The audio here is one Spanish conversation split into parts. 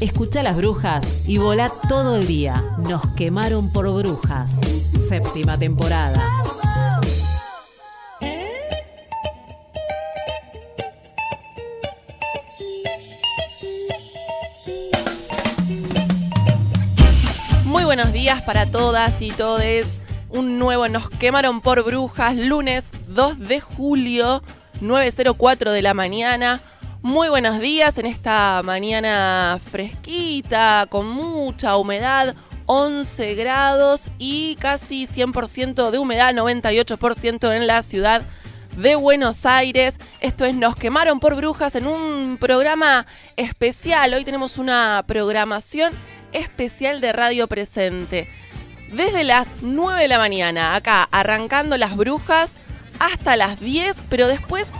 Escucha las brujas y volá todo el día. Nos quemaron por brujas. Séptima temporada. Muy buenos días para todas y todes. Un nuevo Nos quemaron por brujas, lunes 2 de julio, 9.04 de la mañana. Muy buenos días en esta mañana fresquita, con mucha humedad, 11 grados y casi 100% de humedad, 98% en la ciudad de Buenos Aires. Esto es Nos quemaron por brujas en un programa especial. Hoy tenemos una programación especial de Radio Presente. Desde las 9 de la mañana, acá arrancando las brujas hasta las 10, pero después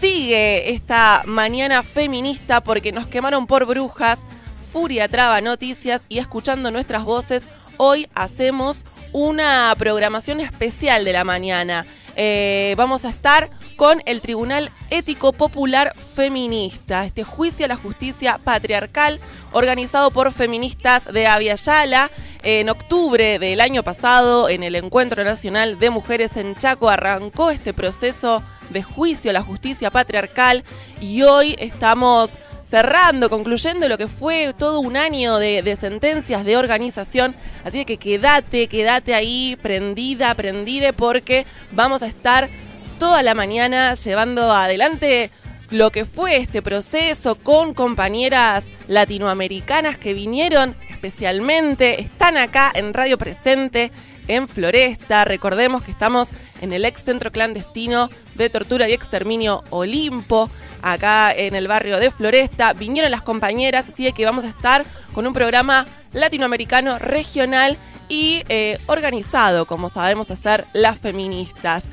sigue esta mañana feminista porque nos quemaron por brujas. Furia Traba Noticias y escuchando nuestras voces, hoy hacemos una programación especial de la mañana. Eh, vamos a estar con el Tribunal Ético Popular Feminista, este juicio a la justicia patriarcal organizado por feministas de Aviala. En octubre del año pasado, en el Encuentro Nacional de Mujeres en Chaco, arrancó este proceso de juicio a la justicia patriarcal y hoy estamos cerrando, concluyendo lo que fue todo un año de, sentencias de organización. Así que quédate, quédate ahí, prendida, prendide, porque vamos a estar toda la mañana llevando adelante lo que fue este proceso con compañeras latinoamericanas que vinieron especialmente, están acá en Radio Presente, en Floresta. Recordemos que estamos en el ex centro clandestino de tortura y exterminio Olimpo, acá en el barrio de Floresta. Vinieron las compañeras, así que vamos a estar con un programa latinoamericano regional y eh, organizado, como sabemos hacer las feministas.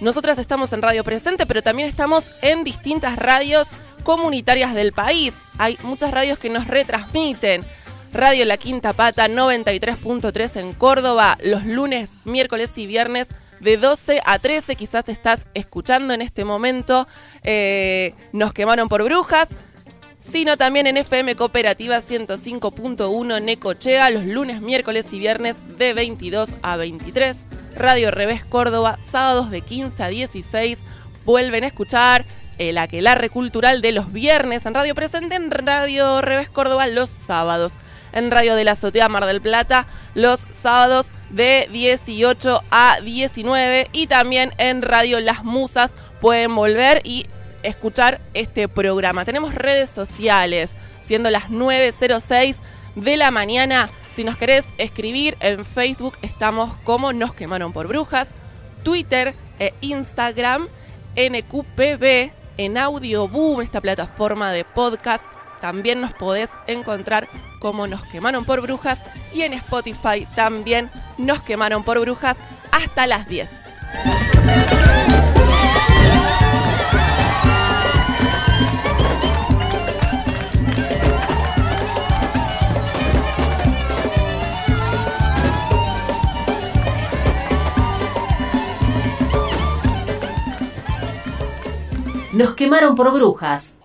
Nosotras estamos en Radio Presente, pero también estamos en distintas radios comunitarias del país. Hay muchas radios que nos retransmiten. Radio La Quinta Pata 93.3 en Córdoba, los lunes, miércoles y viernes de 12 a 13. Quizás estás escuchando en este momento. eh, Nos quemaron por brujas. Sino también en FM Cooperativa 105.1 Necochea los lunes, miércoles y viernes de 22 a 23. Radio Revés Córdoba, sábados de 15 a 16. Vuelven a escuchar el aquelarre cultural de los viernes en Radio Presente, en Radio Revés Córdoba los sábados. En Radio de la Azotea Mar del Plata los sábados de 18 a 19. Y también en Radio Las Musas pueden volver y escuchar este programa. Tenemos redes sociales, siendo las 9.06 de la mañana. Si nos querés escribir en Facebook, estamos como Nos Quemaron por Brujas, Twitter e Instagram, NQPB, en Audio Boom, esta plataforma de podcast. También nos podés encontrar como Nos Quemaron por Brujas y en Spotify también Nos Quemaron por Brujas hasta las 10. Nos quemaron por brujas.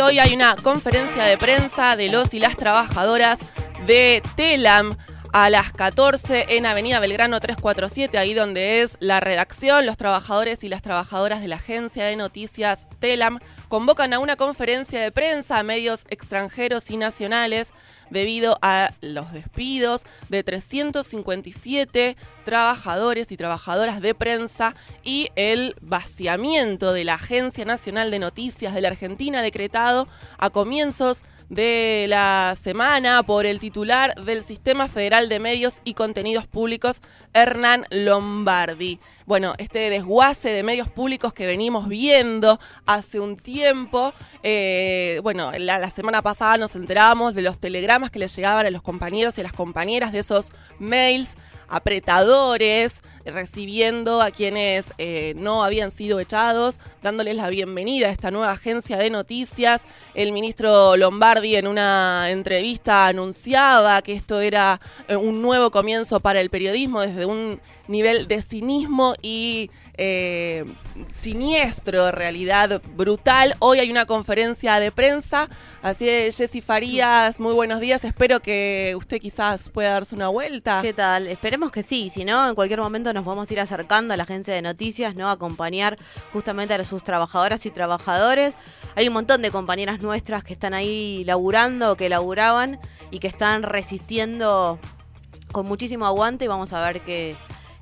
Hoy hay una conferencia de prensa de los y las trabajadoras de Telam a las 14 en Avenida Belgrano 347, ahí donde es la redacción. Los trabajadores y las trabajadoras de la agencia de noticias Telam convocan a una conferencia de prensa a medios extranjeros y nacionales debido a los despidos de 357 trabajadores y trabajadoras de prensa y el vaciamiento de la Agencia Nacional de Noticias de la Argentina decretado a comienzos de la semana por el titular del Sistema Federal de Medios y Contenidos Públicos, Hernán Lombardi. Bueno, este desguace de medios públicos que venimos viendo hace un tiempo, eh, bueno, la, semana pasada nos enteramos de los telegramas que les llegaban a los compañeros y a las compañeras de esos mails apretadores, recibiendo a quienes eh, no habían sido echados, dándoles la bienvenida a esta nueva agencia de noticias. El ministro Lombardi en una entrevista anunciaba que esto era eh, un nuevo comienzo para el periodismo desde un nivel de cinismo y eh, siniestro, realidad brutal. Hoy hay una conferencia de prensa, así de Jessy Farías, muy buenos días. Espero que usted quizás pueda darse una vuelta. ¿Qué tal? Esperemos que sí, si no, en cualquier momento nos vamos a ir acercando a la agencia de noticias, ¿no? A acompañar justamente a sus trabajadoras y trabajadores. Hay un montón de compañeras nuestras que están ahí laburando, que laburaban y que están resistiendo con muchísimo aguante y vamos a ver qué,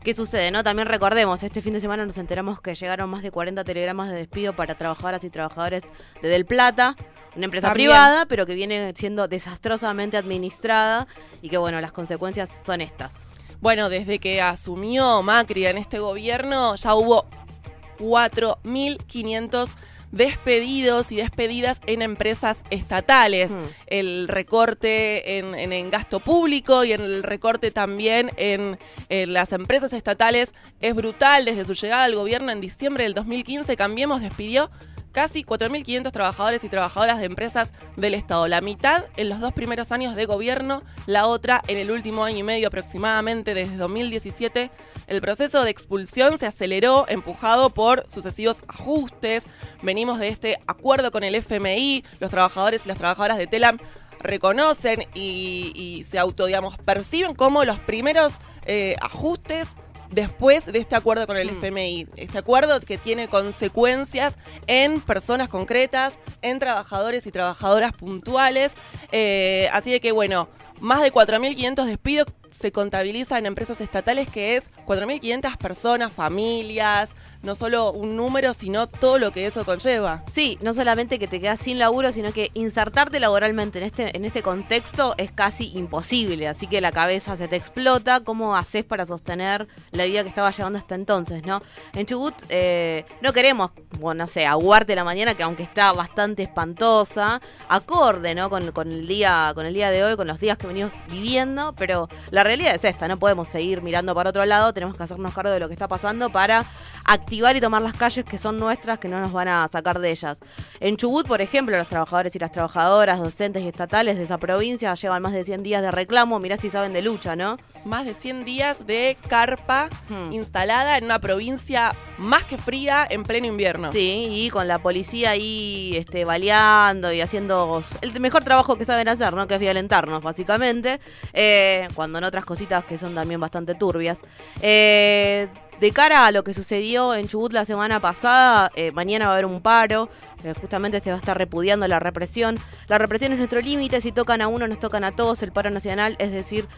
qué sucede, ¿no? También recordemos, este fin de semana nos enteramos que llegaron más de 40 telegramas de despido para trabajadoras y trabajadores de Del Plata, una empresa También. privada, pero que viene siendo desastrosamente administrada y que, bueno, las consecuencias son estas. Bueno, desde que asumió Macri en este gobierno, ya hubo 4.500 despedidos y despedidas en empresas estatales. Hmm. El recorte en, en- en gasto público y en el recorte también en, en las empresas estatales es brutal. Desde su llegada al gobierno en diciembre del 2015, Cambiemos despidió casi 4.500 trabajadores y trabajadoras de empresas del Estado. La mitad en los dos primeros años de gobierno, la otra en el último año y medio aproximadamente, desde 2017. El proceso de expulsión se aceleró, empujado por sucesivos ajustes. Venimos de este acuerdo con el FMI, los trabajadores y las trabajadoras de Telam reconocen y, se auto, digamos, perciben como los primeros eh, ajustes después de este acuerdo con el Mm. FMI. Este acuerdo que tiene consecuencias en personas concretas, en trabajadores y trabajadoras puntuales. Eh, así de que, bueno, más de 4.500 despidos se contabiliza en empresas estatales, que es 4.500 personas, familias, no solo un número, sino todo lo que eso conlleva. Sí, no solamente que te quedas sin laburo, sino que insertarte laboralmente en este, en este contexto es casi imposible. Así que la cabeza se te explota. ¿Cómo haces para sostener la vida que estaba llevando hasta entonces, no? En Chubut eh, no queremos, bueno, no sé, aguarte la mañana, que aunque está bastante espantosa, acorde, ¿no? Con, con el día, con el día de hoy, con los días que venimos viviendo, pero la realidad es esta, no podemos seguir mirando para otro lado, tenemos que hacernos cargo de lo que está pasando para activar y tomar las calles que son nuestras, que no nos van a sacar de ellas. En Chubut, por ejemplo, los trabajadores y las trabajadoras, docentes y estatales de esa provincia llevan más de 100 días de reclamo. Mirá si saben de lucha, ¿no? Más de 100 días de carpa Hmm. instalada en una provincia más que fría en pleno invierno. Sí, y con la policía ahí este, baleando y haciendo el mejor trabajo que saben hacer, ¿no? Que es violentarnos, básicamente. Eh, cuando en otras cositas que son también bastante turbias. Eh, de cara a lo que sucedió en Chubut la semana pasada, eh, mañana va a haber un paro. eh, justamente se va a estar repudiando la represión. La represión es nuestro límite. Si tocan a uno, nos tocan a todos. El paro nacional es decir,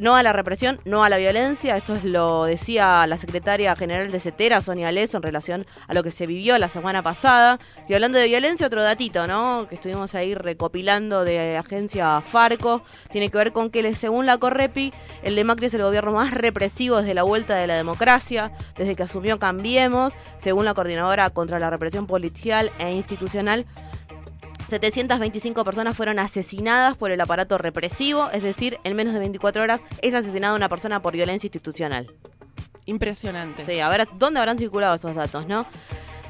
no a la represión, no a la violencia. Esto es lo decía la secretaria general de CETERA, Sonia Leso, en relación a lo que se vivió la semana pasada. Y hablando de violencia, otro datito, ¿no? Que estuvimos ahí recopilando de agencia Farco. Tiene que ver con que, según la Correpi, el de Macri es el gobierno más represivo desde la vuelta de la democracia, desde que asumió Cambiemos, según la coordinadora contra la represión policial e institucional. 725 personas fueron asesinadas por el aparato represivo, es decir, en menos de 24 horas es asesinada una persona por violencia institucional. Impresionante. Sí, a ver, ¿dónde habrán circulado esos datos, no?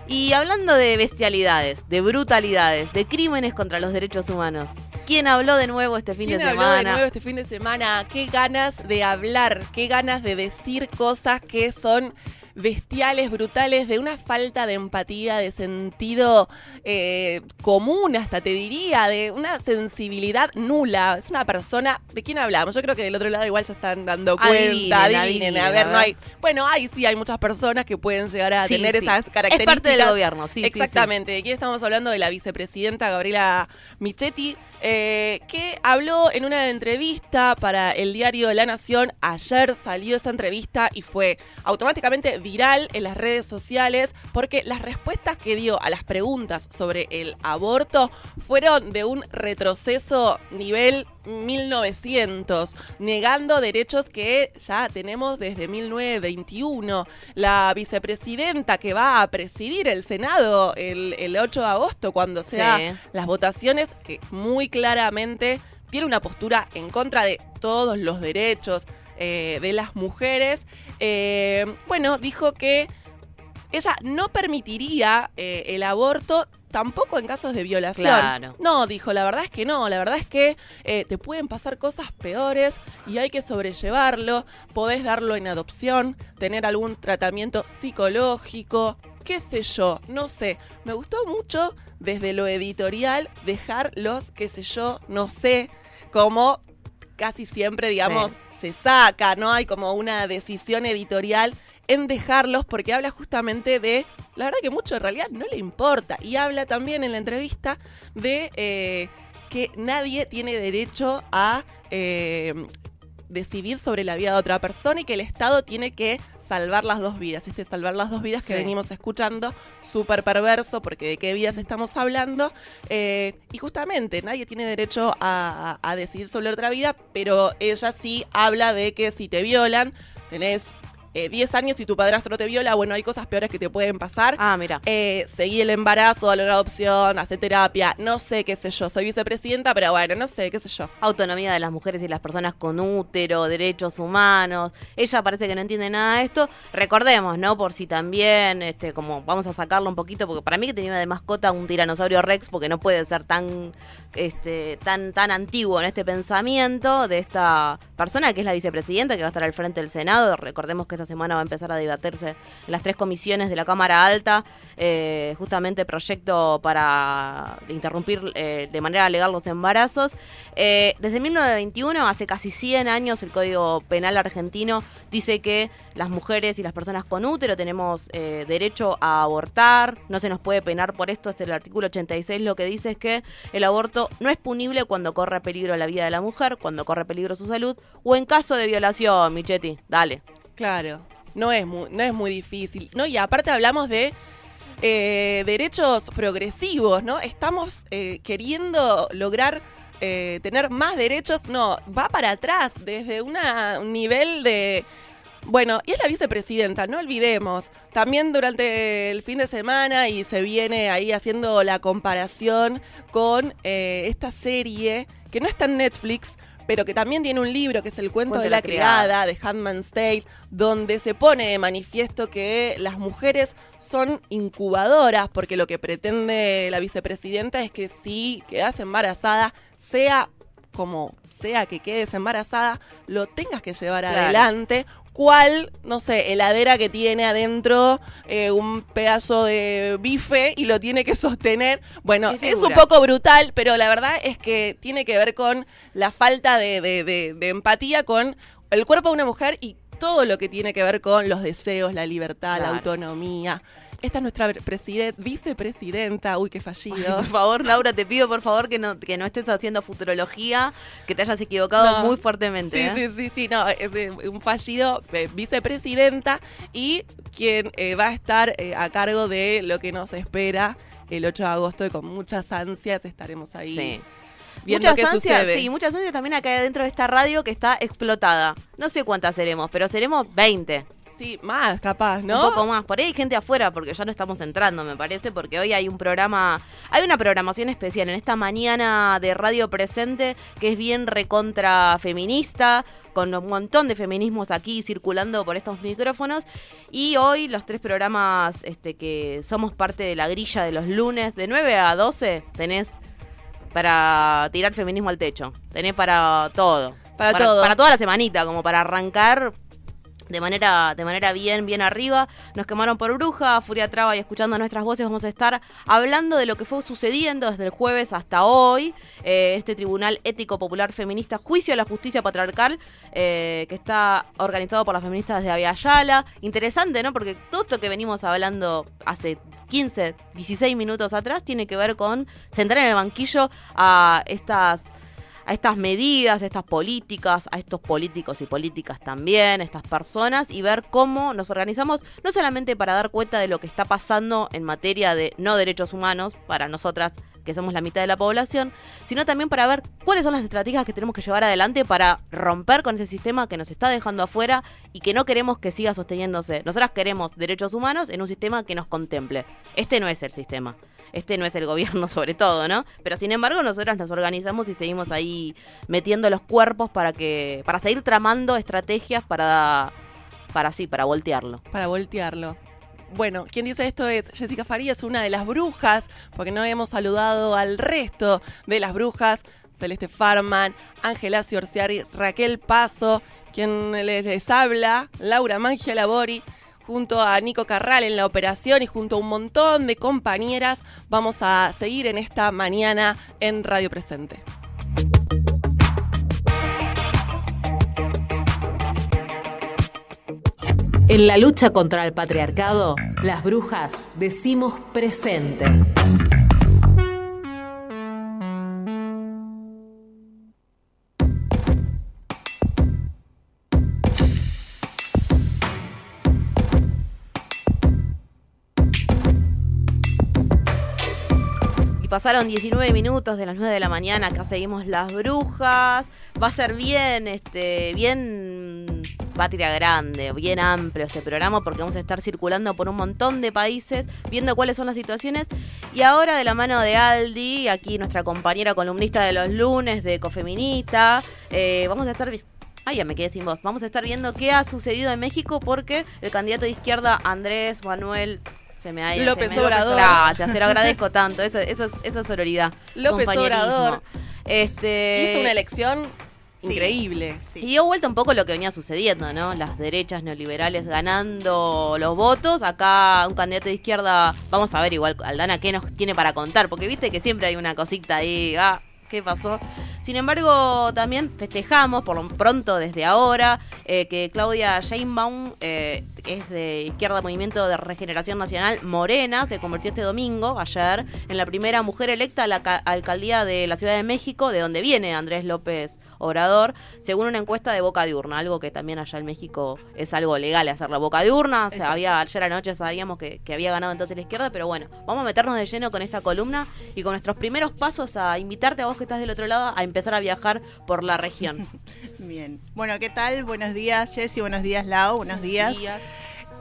Y hablando de bestialidades, de brutalidades, de crímenes contra los derechos humanos, ¿quién habló de nuevo este fin ¿Quién de habló semana? de nuevo este fin de semana? Qué ganas de hablar, qué ganas de decir cosas que son bestiales, brutales, de una falta de empatía, de sentido eh, común, hasta te diría, de una sensibilidad nula. Es una persona. ¿De quién hablamos? Yo creo que del otro lado igual ya están dando cuenta. Adivinen, adivinen, a ver, no hay. Bueno, hay sí, hay muchas personas que pueden llegar a Sí, tener sí. esas Es características. parte del gobierno, sí. Exactamente. ¿De quién estamos hablando? De la vicepresidenta Gabriela Michetti, eh, que habló en una entrevista para el diario La Nación. Ayer salió esa entrevista y fue automáticamente viral en las redes sociales porque las respuestas que dio a las preguntas sobre el aborto fueron de un retroceso nivel 1900, negando derechos que ya tenemos desde 1921. La vicepresidenta que va a presidir el Senado el, el 8 de agosto, cuando sea Sí. las votaciones, que muy claramente tiene una postura en contra de todos los derechos eh, de las mujeres, eh, bueno, dijo que ella no permitiría eh, el aborto tampoco en casos de violación. Claro. No, dijo, la verdad es que no, la verdad es que eh, te pueden pasar cosas peores y hay que sobrellevarlo, podés darlo en adopción, tener algún tratamiento psicológico, qué sé yo, no sé. Me gustó mucho desde lo editorial dejar los qué sé yo, no sé, como casi siempre, digamos, se saca, ¿no? Hay como una decisión editorial en dejarlos porque habla justamente de, la verdad que mucho en realidad no le importa. Y habla también en la entrevista de eh, que nadie tiene derecho a eh, decidir sobre la vida de otra persona y que el Estado tiene que salvar las dos vidas. Este salvar las dos vidas que venimos escuchando, súper perverso, porque de qué vidas estamos hablando. Eh, y justamente nadie tiene derecho a, a- a decidir sobre otra vida, pero ella sí habla de que si te violan, tenés eh, 10 años y tu padrastro te viola, bueno, hay cosas peores que te pueden pasar. Ah, mira. Eh, seguí el embarazo, dale una adopción, hace terapia, no sé qué sé yo. Soy vicepresidenta, pero bueno, no sé qué sé yo. Autonomía de las mujeres y las personas con útero, derechos humanos. Ella parece que no entiende nada de esto. Recordemos, ¿no? Por si también, este, como vamos a sacarlo un poquito, porque para mí que tenía de mascota un tiranosaurio Rex, porque no puede ser tan, este, tan, tan antiguo en este pensamiento de esta persona que es la vicepresidenta, que va a estar al frente del Senado. Recordemos que esta semana va a empezar a debatirse en las tres comisiones de la Cámara Alta, eh, justamente proyecto para interrumpir eh, de manera legal los embarazos. Eh, desde 1921, hace casi 100 años, el Código Penal argentino dice que las mujeres y las personas con útero tenemos eh, derecho a abortar, no se nos puede penar por esto, este es el artículo 86 lo que dice es que el aborto no es punible cuando corre peligro la vida de la mujer, cuando corre peligro su salud o en caso de violación, Michetti, dale. Claro, no es muy, no es muy difícil. No, y aparte hablamos de eh, derechos progresivos, ¿no? Estamos eh, queriendo lograr eh, tener más derechos. No, va para atrás, desde un nivel de. Bueno, y es la vicepresidenta, no olvidemos. También durante el fin de semana y se viene ahí haciendo la comparación con eh, esta serie que no está en Netflix, pero que también tiene un libro que es El cuento de la criada, de Handman's Tale, donde se pone de manifiesto que las mujeres son incubadoras, porque lo que pretende la vicepresidenta es que si quedas embarazada, sea como sea que quedes embarazada, lo tengas que llevar Claro. adelante. ¿Cuál, no sé, heladera que tiene adentro eh, un pedazo de bife y lo tiene que sostener? Bueno, es un poco brutal, pero la verdad es que tiene que ver con la falta de, de- de- de empatía con el cuerpo de una mujer y todo lo que tiene que ver con los deseos, la libertad, la autonomía. Esta es nuestra preside- vicepresidenta. Uy, qué fallido. Por favor, Laura, te pido por favor que no, que no estés haciendo futurología, que te hayas equivocado No. muy fuertemente. Sí, ¿eh? sí, sí, sí, no, es eh, un fallido eh, vicepresidenta y quien eh, va a estar a cargo de lo que nos espera el 8 de agosto y con muchas ansias estaremos ahí Sí. muchas qué ansias, sucede. sí, muchas ansias también acá dentro de esta radio que está explotada. No sé cuántas seremos, pero seremos 20. Sí, más capaz, ¿no? Un poco más. Por ahí hay gente afuera porque ya no estamos entrando, me parece, porque hoy hay un programa, hay una programación especial en esta mañana de radio presente que es bien recontra feminista, con un montón de feminismos aquí circulando por estos micrófonos. Y hoy los tres programas este, que somos parte de la grilla de los lunes, de 9 a 12, tenés para tirar feminismo al techo. Tenés para todo. Para todo. Para toda la semanita, como para arrancar de manera, de manera bien, bien arriba. Nos quemaron por bruja, Furia Traba y escuchando nuestras voces vamos a estar hablando de lo que fue sucediendo desde el jueves hasta hoy. Eh, este Tribunal Ético Popular Feminista, Juicio a la Justicia Patriarcal, eh, que está organizado por las feministas de Aviala. Interesante, ¿no? Porque todo esto que venimos hablando hace 15, 16 minutos atrás tiene que ver con sentar en el banquillo a estas a estas medidas, a estas políticas, a estos políticos y políticas también, estas personas, y ver cómo nos organizamos, no solamente para dar cuenta de lo que está pasando en materia de no derechos humanos, para nosotras que somos la mitad de la población, sino también para ver cuáles son las estrategias que tenemos que llevar adelante para romper con ese sistema que nos está dejando afuera y que no queremos que siga sosteniéndose. Nosotras queremos derechos humanos en un sistema que nos contemple. Este no es el sistema. Este no es el gobierno sobre todo, ¿no? Pero sin embargo, nosotras nos organizamos y seguimos ahí metiendo los cuerpos para que para seguir tramando estrategias para para sí, para voltearlo. Para voltearlo. Bueno, quien dice esto es Jessica Farías, una de las brujas, porque no habíamos saludado al resto de las brujas, Celeste Farman, Ángela Ciorciari, Raquel Paso, quien les, les habla, Laura Mangia Labori, junto a Nico Carral en la operación y junto a un montón de compañeras, vamos a seguir en esta mañana en Radio Presente. En la lucha contra el patriarcado, las brujas decimos presente. Pasaron 19 minutos de las 9 de la mañana, acá seguimos las brujas. Va a ser bien, este, bien patria grande, bien amplio este programa porque vamos a estar circulando por un montón de países, viendo cuáles son las situaciones. Y ahora de la mano de Aldi, aquí nuestra compañera columnista de los lunes de Ecofeminista, eh, vamos a estar... Ay, ya me quedé sin voz. Vamos a estar viendo qué ha sucedido en México porque el candidato de izquierda Andrés Manuel se me ha ido. López me- Obrador. Gracias, se lo agradezco tanto. Eso, eso, es- eso es sororidad. López. Obrador. Este, Hizo una elección increíble. y dio vuelta un poco lo que venía sucediendo, ¿no? Las derechas neoliberales ganando los votos. Acá un candidato de izquierda, vamos a ver igual Aldana qué nos tiene para contar, porque viste que siempre hay una cosita ahí, ah, ¿qué pasó? Sin embargo, también festejamos, por lo pronto desde ahora, eh, que Claudia Sheinbaum, eh, es de Izquierda Movimiento de Regeneración Nacional, Morena, se convirtió este domingo, ayer, en la primera mujer electa a la ca- alcaldía de la Ciudad de México, de donde viene Andrés López Obrador, según una encuesta de boca de urna, algo que también allá en México es algo legal hacer la boca de urna. O sea, había, ayer anoche sabíamos que, que había ganado entonces la izquierda, pero bueno, vamos a meternos de lleno con esta columna y con nuestros primeros pasos a invitarte a vos que estás del otro lado a empezar a viajar por la región. Bien. Bueno, ¿qué tal? Buenos días, Jessy. Buenos días, Lau. Buenos días. días.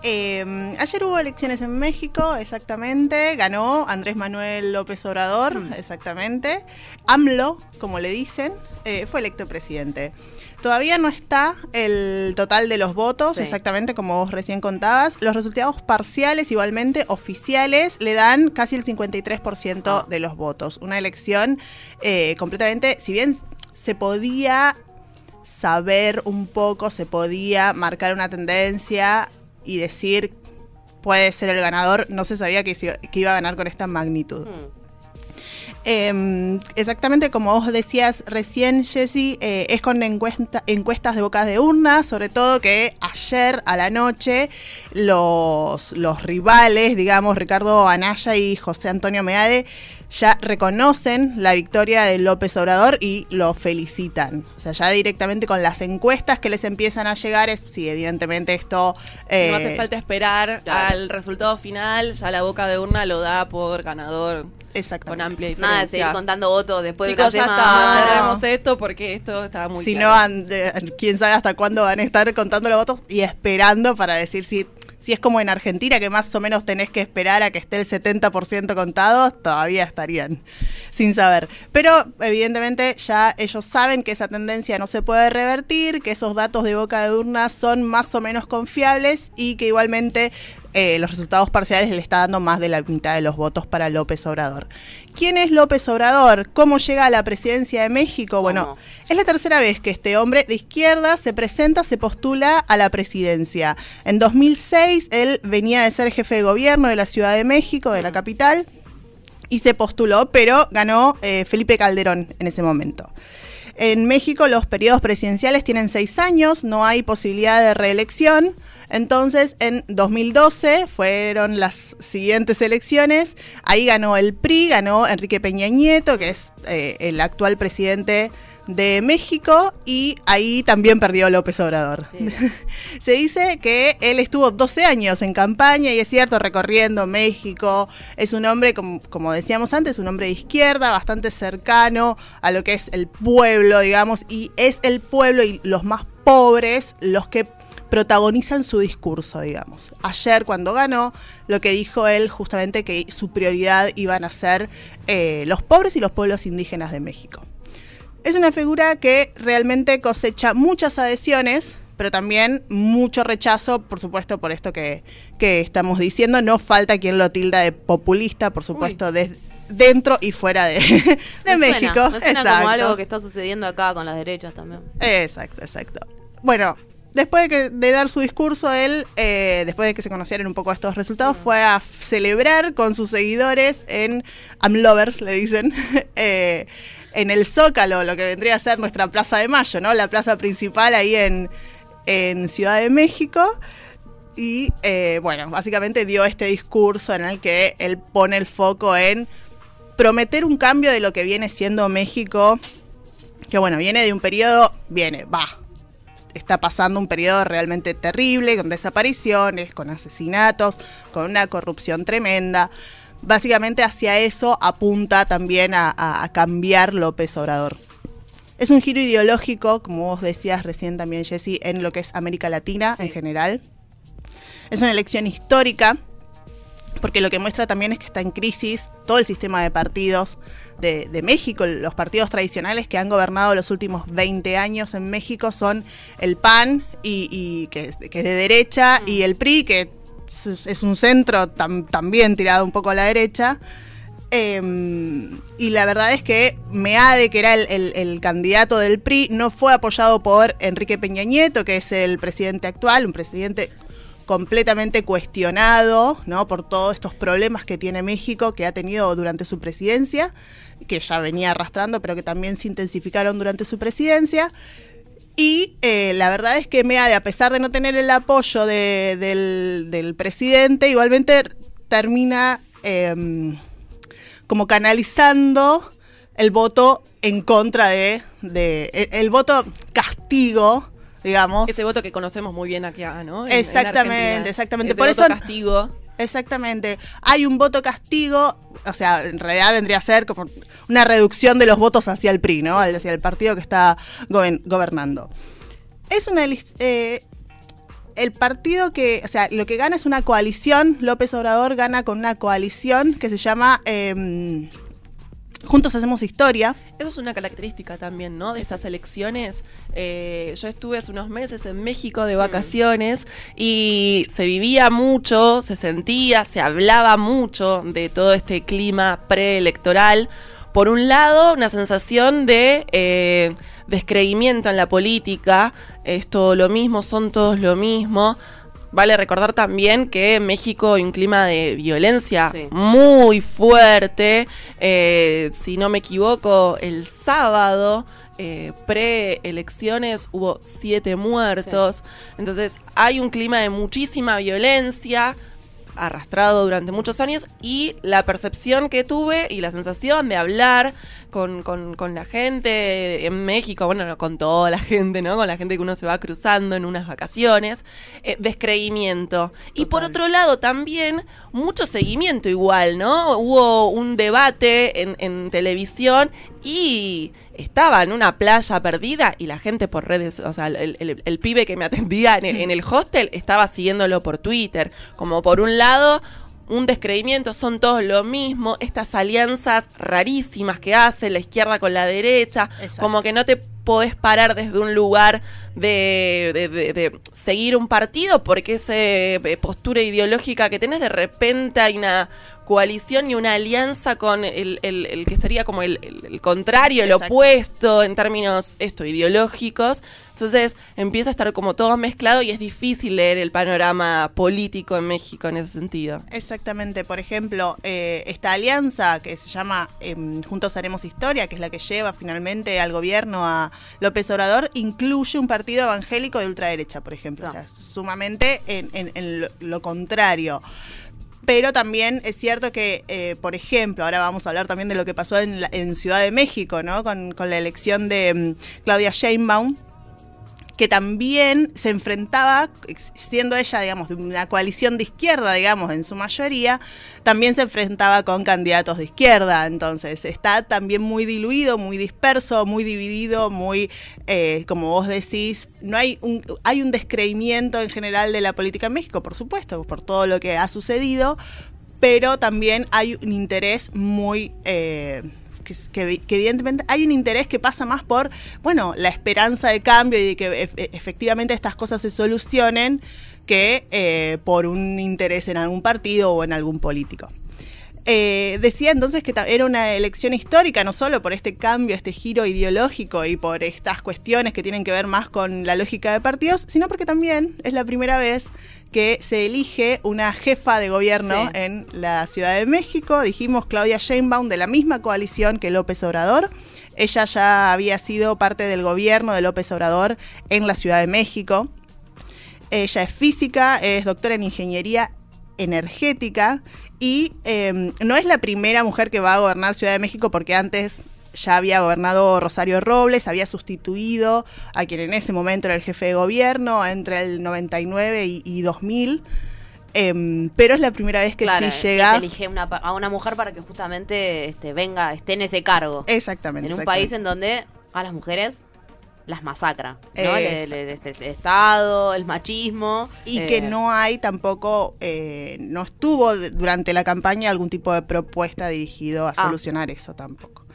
Eh, ayer hubo elecciones en México, exactamente. Ganó Andrés Manuel López Obrador, exactamente. AMLO, como le dicen, eh, fue electo presidente. Todavía no está el total de los votos, Sí. exactamente como vos recién contabas. Los resultados parciales, igualmente oficiales, le dan casi el 53% de los votos. Una elección eh, completamente, si bien se podía saber un poco, se podía marcar una tendencia y decir puede ser el ganador, no se sabía que, iba a ganar con esta magnitud. Eh, exactamente como vos decías recién, Jessy, eh, es con encuesta- encuestas de bocas de urna, sobre todo que ayer a la noche los, los rivales, digamos, Ricardo Anaya y José Antonio Meade, ya reconocen la victoria de López Obrador y lo felicitan. O sea, ya directamente con las encuestas que les empiezan a llegar, es, sí, evidentemente esto... eh, no hace falta esperar claro. al resultado final, ya la boca de urna lo da por ganador con amplia diferencia. Nada de seguir contando votos después Chicos, de ya una está, esto porque esto está muy si claro. no, han de- quién sabe hasta cuándo van a estar contando los votos y esperando para decir si, si es como en Argentina, que más o menos tenés que esperar a que esté el 70% contados, todavía estarían sin saber. Pero evidentemente ya ellos saben que esa tendencia no se puede revertir, que esos datos de boca de urna son más o menos confiables y que igualmente eh, los resultados parciales le está dando más de la mitad de los votos para López Obrador. ¿Quién es López Obrador? ¿Cómo llega a la presidencia de México? Bueno, es la tercera vez que este hombre de izquierda se presenta, se postula a la presidencia. En 2006 él venía de ser jefe de gobierno de la Ciudad de México, de la capital, y se postuló, pero ganó eh, Felipe Calderón en ese momento. En México los periodos presidenciales tienen seis años, no hay posibilidad de reelección. Entonces, en 2012 fueron las siguientes elecciones. Ahí ganó el PRI, ganó Enrique Peña Nieto, que es eh, el actual presidente de México, y ahí también perdió López Obrador. Se dice que él estuvo 12 años en campaña y es cierto, recorriendo México. Es un hombre, como, como decíamos antes, un hombre de izquierda, bastante cercano a lo que es el pueblo, digamos, y es el pueblo y los más pobres los que protagonizan su discurso, digamos. Ayer cuando ganó, lo que dijo él justamente que su prioridad iban a ser eh, los pobres y los pueblos indígenas de México. Es una figura que realmente cosecha muchas adhesiones, pero también mucho rechazo, por supuesto, por esto que, que estamos diciendo. No falta quien lo tilda de populista, por supuesto, de- dentro y fuera de, de Me suena, México. me suena Exacto. como algo que está sucediendo acá con las derechas también. Exacto, exacto. Bueno, después de, que- de dar su discurso, él, eh, después de que se conocieran un poco estos resultados, fue a celebrar con sus seguidores en Amlovers, le dicen, eh, en el Zócalo, lo que vendría a ser nuestra Plaza de Mayo, ¿no? La plaza principal ahí en, en Ciudad de México. Y eh, bueno, básicamente dio este discurso en el que él pone el foco en prometer un cambio de lo que viene siendo México que bueno, viene de un periodo, viene, va, está pasando un periodo realmente terrible, con desapariciones, con asesinatos, con una corrupción tremenda. Básicamente hacia eso apunta también a, cambiar López Obrador. Es un giro ideológico, como vos decías recién también, Jesse, en lo que es América Latina en general. Es una elección histórica, porque lo que muestra también es que está en crisis todo el sistema de partidos de, de México. Los partidos tradicionales que han gobernado los últimos 20 años en México son el PAN, y, y que, que es de derecha, y el PRI, que es, un centro tam- también tirado un poco a la derecha. Em, y la verdad es que Meade, que era el, el- el candidato del PRI, no fue apoyado por Enrique Peña Nieto, que es el presidente actual, un presidente completamente cuestionado, ¿no? Por todos estos problemas que tiene México, que ha tenido durante su presidencia, que ya venía arrastrando, pero que también se intensificaron durante su presidencia. Y eh, la verdad es que Meade, a pesar de no tener el apoyo de- del, del presidente, igualmente termina em, como canalizando el voto en contra de, de- el, el voto castigo, digamos. Ese voto que conocemos muy bien acá, ¿no? En- en Exactamente, exactamente. Ese Por voto eso castigo. Exactamente. Hay un voto castigo, o sea, en realidad vendría a ser como una reducción de los votos hacia el PRI, ¿no? Hacia el partido que está gobernando. Es una eh, el partido que, o sea, lo que gana es una coalición. López Obrador gana con una coalición que se llama em, Juntos Hacemos Historia. Eso es una característica también, ¿no? De esas elecciones. Eh, yo estuve hace unos meses en México de vacaciones y se vivía mucho, se sentía, se hablaba mucho de todo este clima preelectoral. Por un lado, una sensación de eh, descreimiento en la política, esto lo mismo, son todos lo mismo. Vale recordar también que en México hay un clima de violencia Sí. muy fuerte. Eh, si no me equivoco, el sábado, eh, pre-elecciones, hubo siete muertos. Entonces hay un clima de muchísima violencia arrastrado durante muchos años y la percepción que tuve y la sensación de hablar con, con- con la gente en México, bueno, no con toda la gente, ¿no? Con la gente que uno se va cruzando en unas vacaciones, eh, descreimiento. Y por otro lado también mucho seguimiento igual, ¿no? Hubo un debate en, en televisión y estaba en una playa perdida y la gente por redes, o sea, el, pibe que me atendía en el, en el hostel estaba siguiéndolo por Twitter. Como por un lado, un descreimiento, son todos lo mismo, estas alianzas rarísimas que hace la izquierda con la derecha, Exacto. como que no te podés parar desde un lugar de, de- de- de seguir un partido porque esa postura ideológica que tenés, de repente hay una coalición y una alianza con el, el- el que sería como el, contrario, el opuesto en términos esto ideológicos. Entonces empieza a estar como todo mezclado y es difícil leer el panorama político en México en ese sentido. Exactamente, por ejemplo, eh, esta alianza que se llama em, Juntos Haremos Historia, que es la que lleva finalmente al gobierno a López Obrador, incluye un partido evangélico de ultraderecha, por ejemplo, o sea, sumamente en, en- en lo, lo contrario. Pero también es cierto que, eh, por ejemplo, ahora vamos a hablar también de lo que pasó en, la- en Ciudad de México, ¿no? Con, con la elección de em, Claudia Sheinbaum, que también se enfrentaba, siendo ella, digamos, de una coalición de izquierda, digamos, en su mayoría, también se enfrentaba con candidatos de izquierda. Entonces, está también muy diluido, muy disperso, muy dividido, muy, eh, como vos decís, no hay un, hay un descreimiento en general de la política en México, por supuesto, por todo lo que ha sucedido, pero también hay un interés muy... eh, que, evidentemente hay un interés que pasa más por, bueno, la esperanza de cambio y de que ef- efectivamente estas cosas se solucionen que eh, por un interés en algún partido o en algún político. Eh, decía entonces que era una elección histórica, no solo por este cambio, este giro ideológico y por estas cuestiones que tienen que ver más con la lógica de partidos, sino porque también es la primera vez que se elige una jefa de gobierno Sí. en la Ciudad de México. Dijimos Claudia Sheinbaum, de la misma coalición que López Obrador. Ella ya había sido parte del gobierno de López Obrador en la Ciudad de México. Ella es física, es doctora en ingeniería energética y eh, no es la primera mujer que va a gobernar Ciudad de México porque antes ya había gobernado Rosario Robles, había sustituido a quien en ese momento era el jefe de gobierno entre el 99 y, y 2000. em, pero es la primera vez que Claro, sí que llega. se elige una a una mujer para que justamente este, venga, esté en ese cargo. Exactamente. en un exactamente. país en donde a las mujeres las masacra, ¿no? Este- este Estado, el machismo. Y eh, que no hay tampoco, eh, no estuvo durante la campaña algún tipo de propuesta dirigido a Ah. solucionar eso tampoco.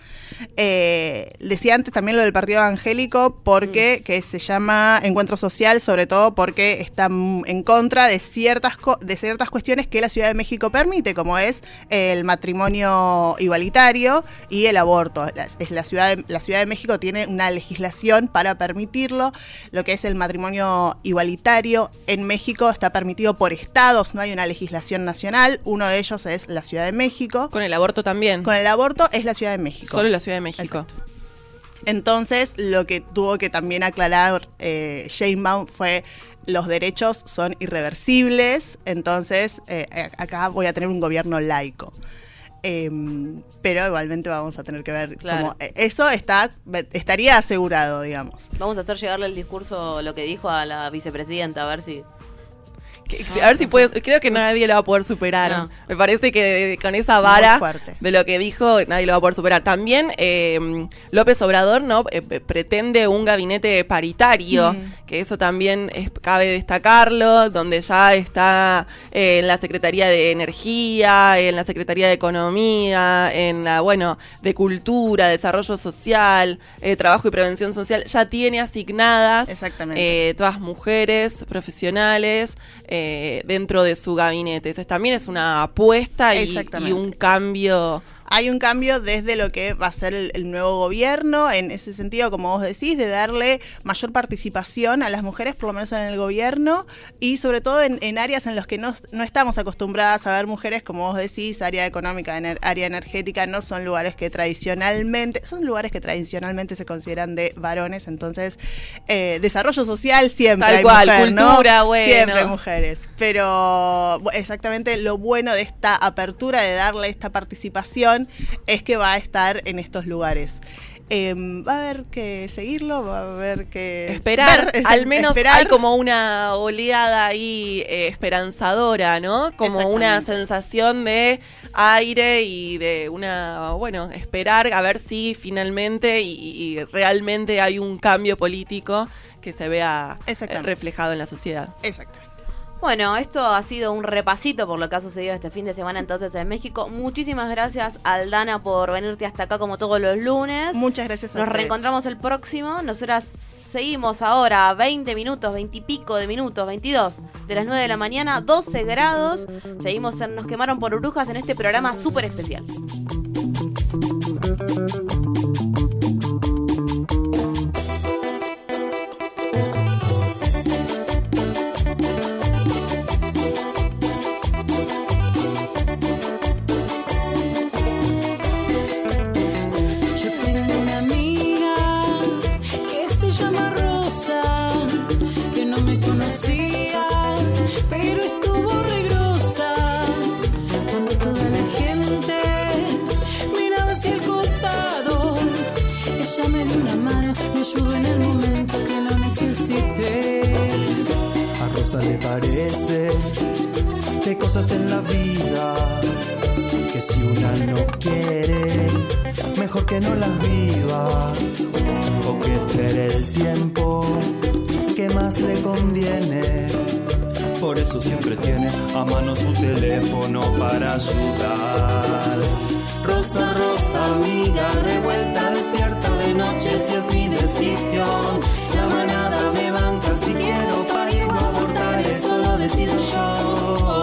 Eh, decía antes también lo del partido evangélico porque Mm. que se llama encuentro social sobre todo porque está en contra de ciertas de ciertas cuestiones que la Ciudad de México permite como es el matrimonio igualitario y el aborto. La, es la ciudad de, la Ciudad de México tiene una legislación para permitirlo. Lo que es el matrimonio igualitario en México está permitido por estados no hay una legislación nacional. Uno de ellos es la Ciudad de México. Con el aborto también. con el aborto es la Ciudad de México. Solo la Ciudad de México. entonces, lo que tuvo que también aclarar eh, Sheinbaum fue los derechos son irreversibles, entonces eh, acá voy a tener un gobierno laico. Em, pero igualmente vamos a tener que ver Claro. cómo eh, eso está estaría asegurado, digamos. Vamos a hacer llegarle el discurso, lo que dijo a la vicepresidenta, a ver si. A ver si puedes. Creo que nadie lo va a poder superar. No. Me parece que con esa vara de lo que dijo, nadie lo va a poder superar. También eh, López Obrador no Eh, pretende un gabinete paritario, Mm. que eso también es- cabe destacarlo, donde ya está eh, en la Secretaría de Energía, en la Secretaría de Economía, en la, bueno, de Cultura, Desarrollo Social, eh, Trabajo y Prevención Social, ya tiene asignadas Exactamente. todas mujeres profesionales eh, dentro de su gabinete. Esa también es una apuesta y un cambio. Hay un cambio desde lo que va a ser el, el nuevo gobierno, en ese sentido, como vos decís, de darle mayor participación a las mujeres, por lo menos en el gobierno, y sobre todo en, en áreas en las que no, no estamos acostumbradas a ver mujeres, como vos decís, área económica, ener- área energética, no son lugares que tradicionalmente, son lugares que tradicionalmente se consideran de varones, entonces, eh, desarrollo social siempre Tal hay cual, mujer, ¿no? cultura, bueno. Siempre hay mujeres. Pero exactamente lo bueno de esta apertura, de darle esta participación, es que va a estar en estos lugares. Em, va a haber que seguirlo, va a haber que Esperar, ver, al menos esperar. hay como una oleada ahí eh, esperanzadora, ¿no? Como una sensación de aire y de una, bueno, esperar a ver si finalmente y, y realmente hay un cambio político que se vea eh, reflejado en la sociedad. Exacto. Bueno, esto ha sido un repasito por lo que ha sucedido este fin de semana entonces en México. Muchísimas gracias Aldana por venirte hasta acá como todos los lunes. Muchas gracias a Nos ustedes. reencontramos el próximo. Nosotras seguimos ahora 20 minutos, 20 y pico de minutos, 22 de las 9 de la mañana, 12 grados. Seguimos en Nos quemaron por brujas en este programa súper especial. Cosas en la vida que si una no quiere, mejor que no las viva. O que espere el tiempo que más le conviene. Por eso siempre tiene a mano su teléfono para ayudar. Rosa, Rosa, amiga, revuelta, despierta de noche si es mi decisión. La manada me banca si quiero parir o abortar, eso lo decido yo.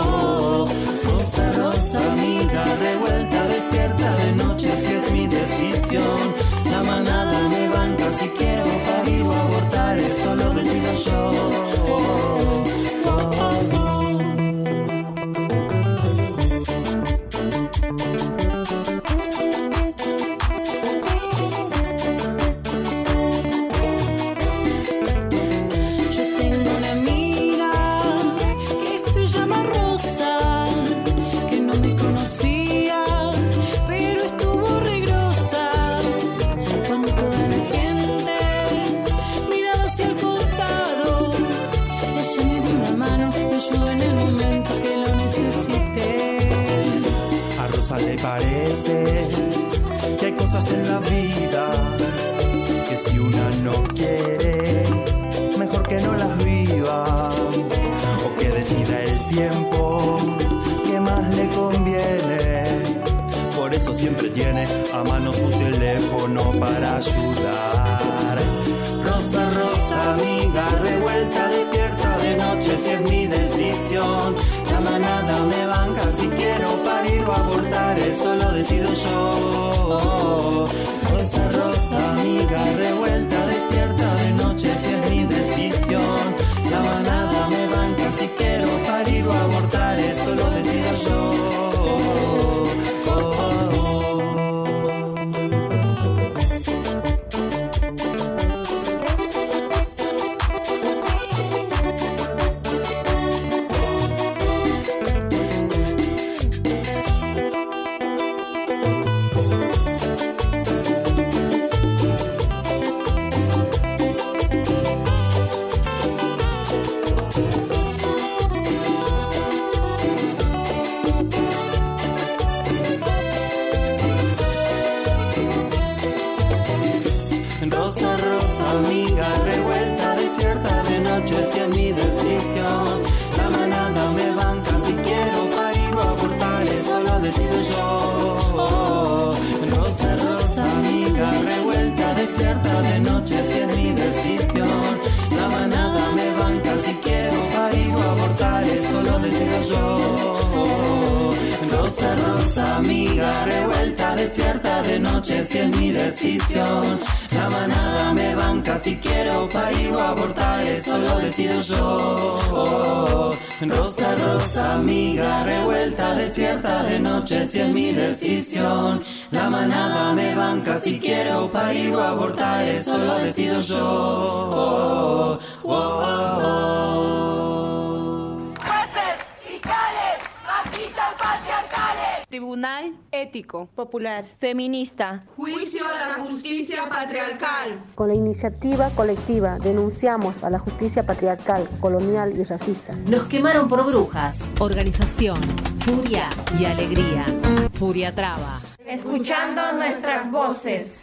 Eso lo Popular, Feminista. Juicio a la Justicia Patriarcal. Con la iniciativa colectiva denunciamos a la justicia patriarcal, colonial y racista. Nos quemaron por brujas. Organización, furia y alegría. Furia Traba. Escuchando nuestras voces.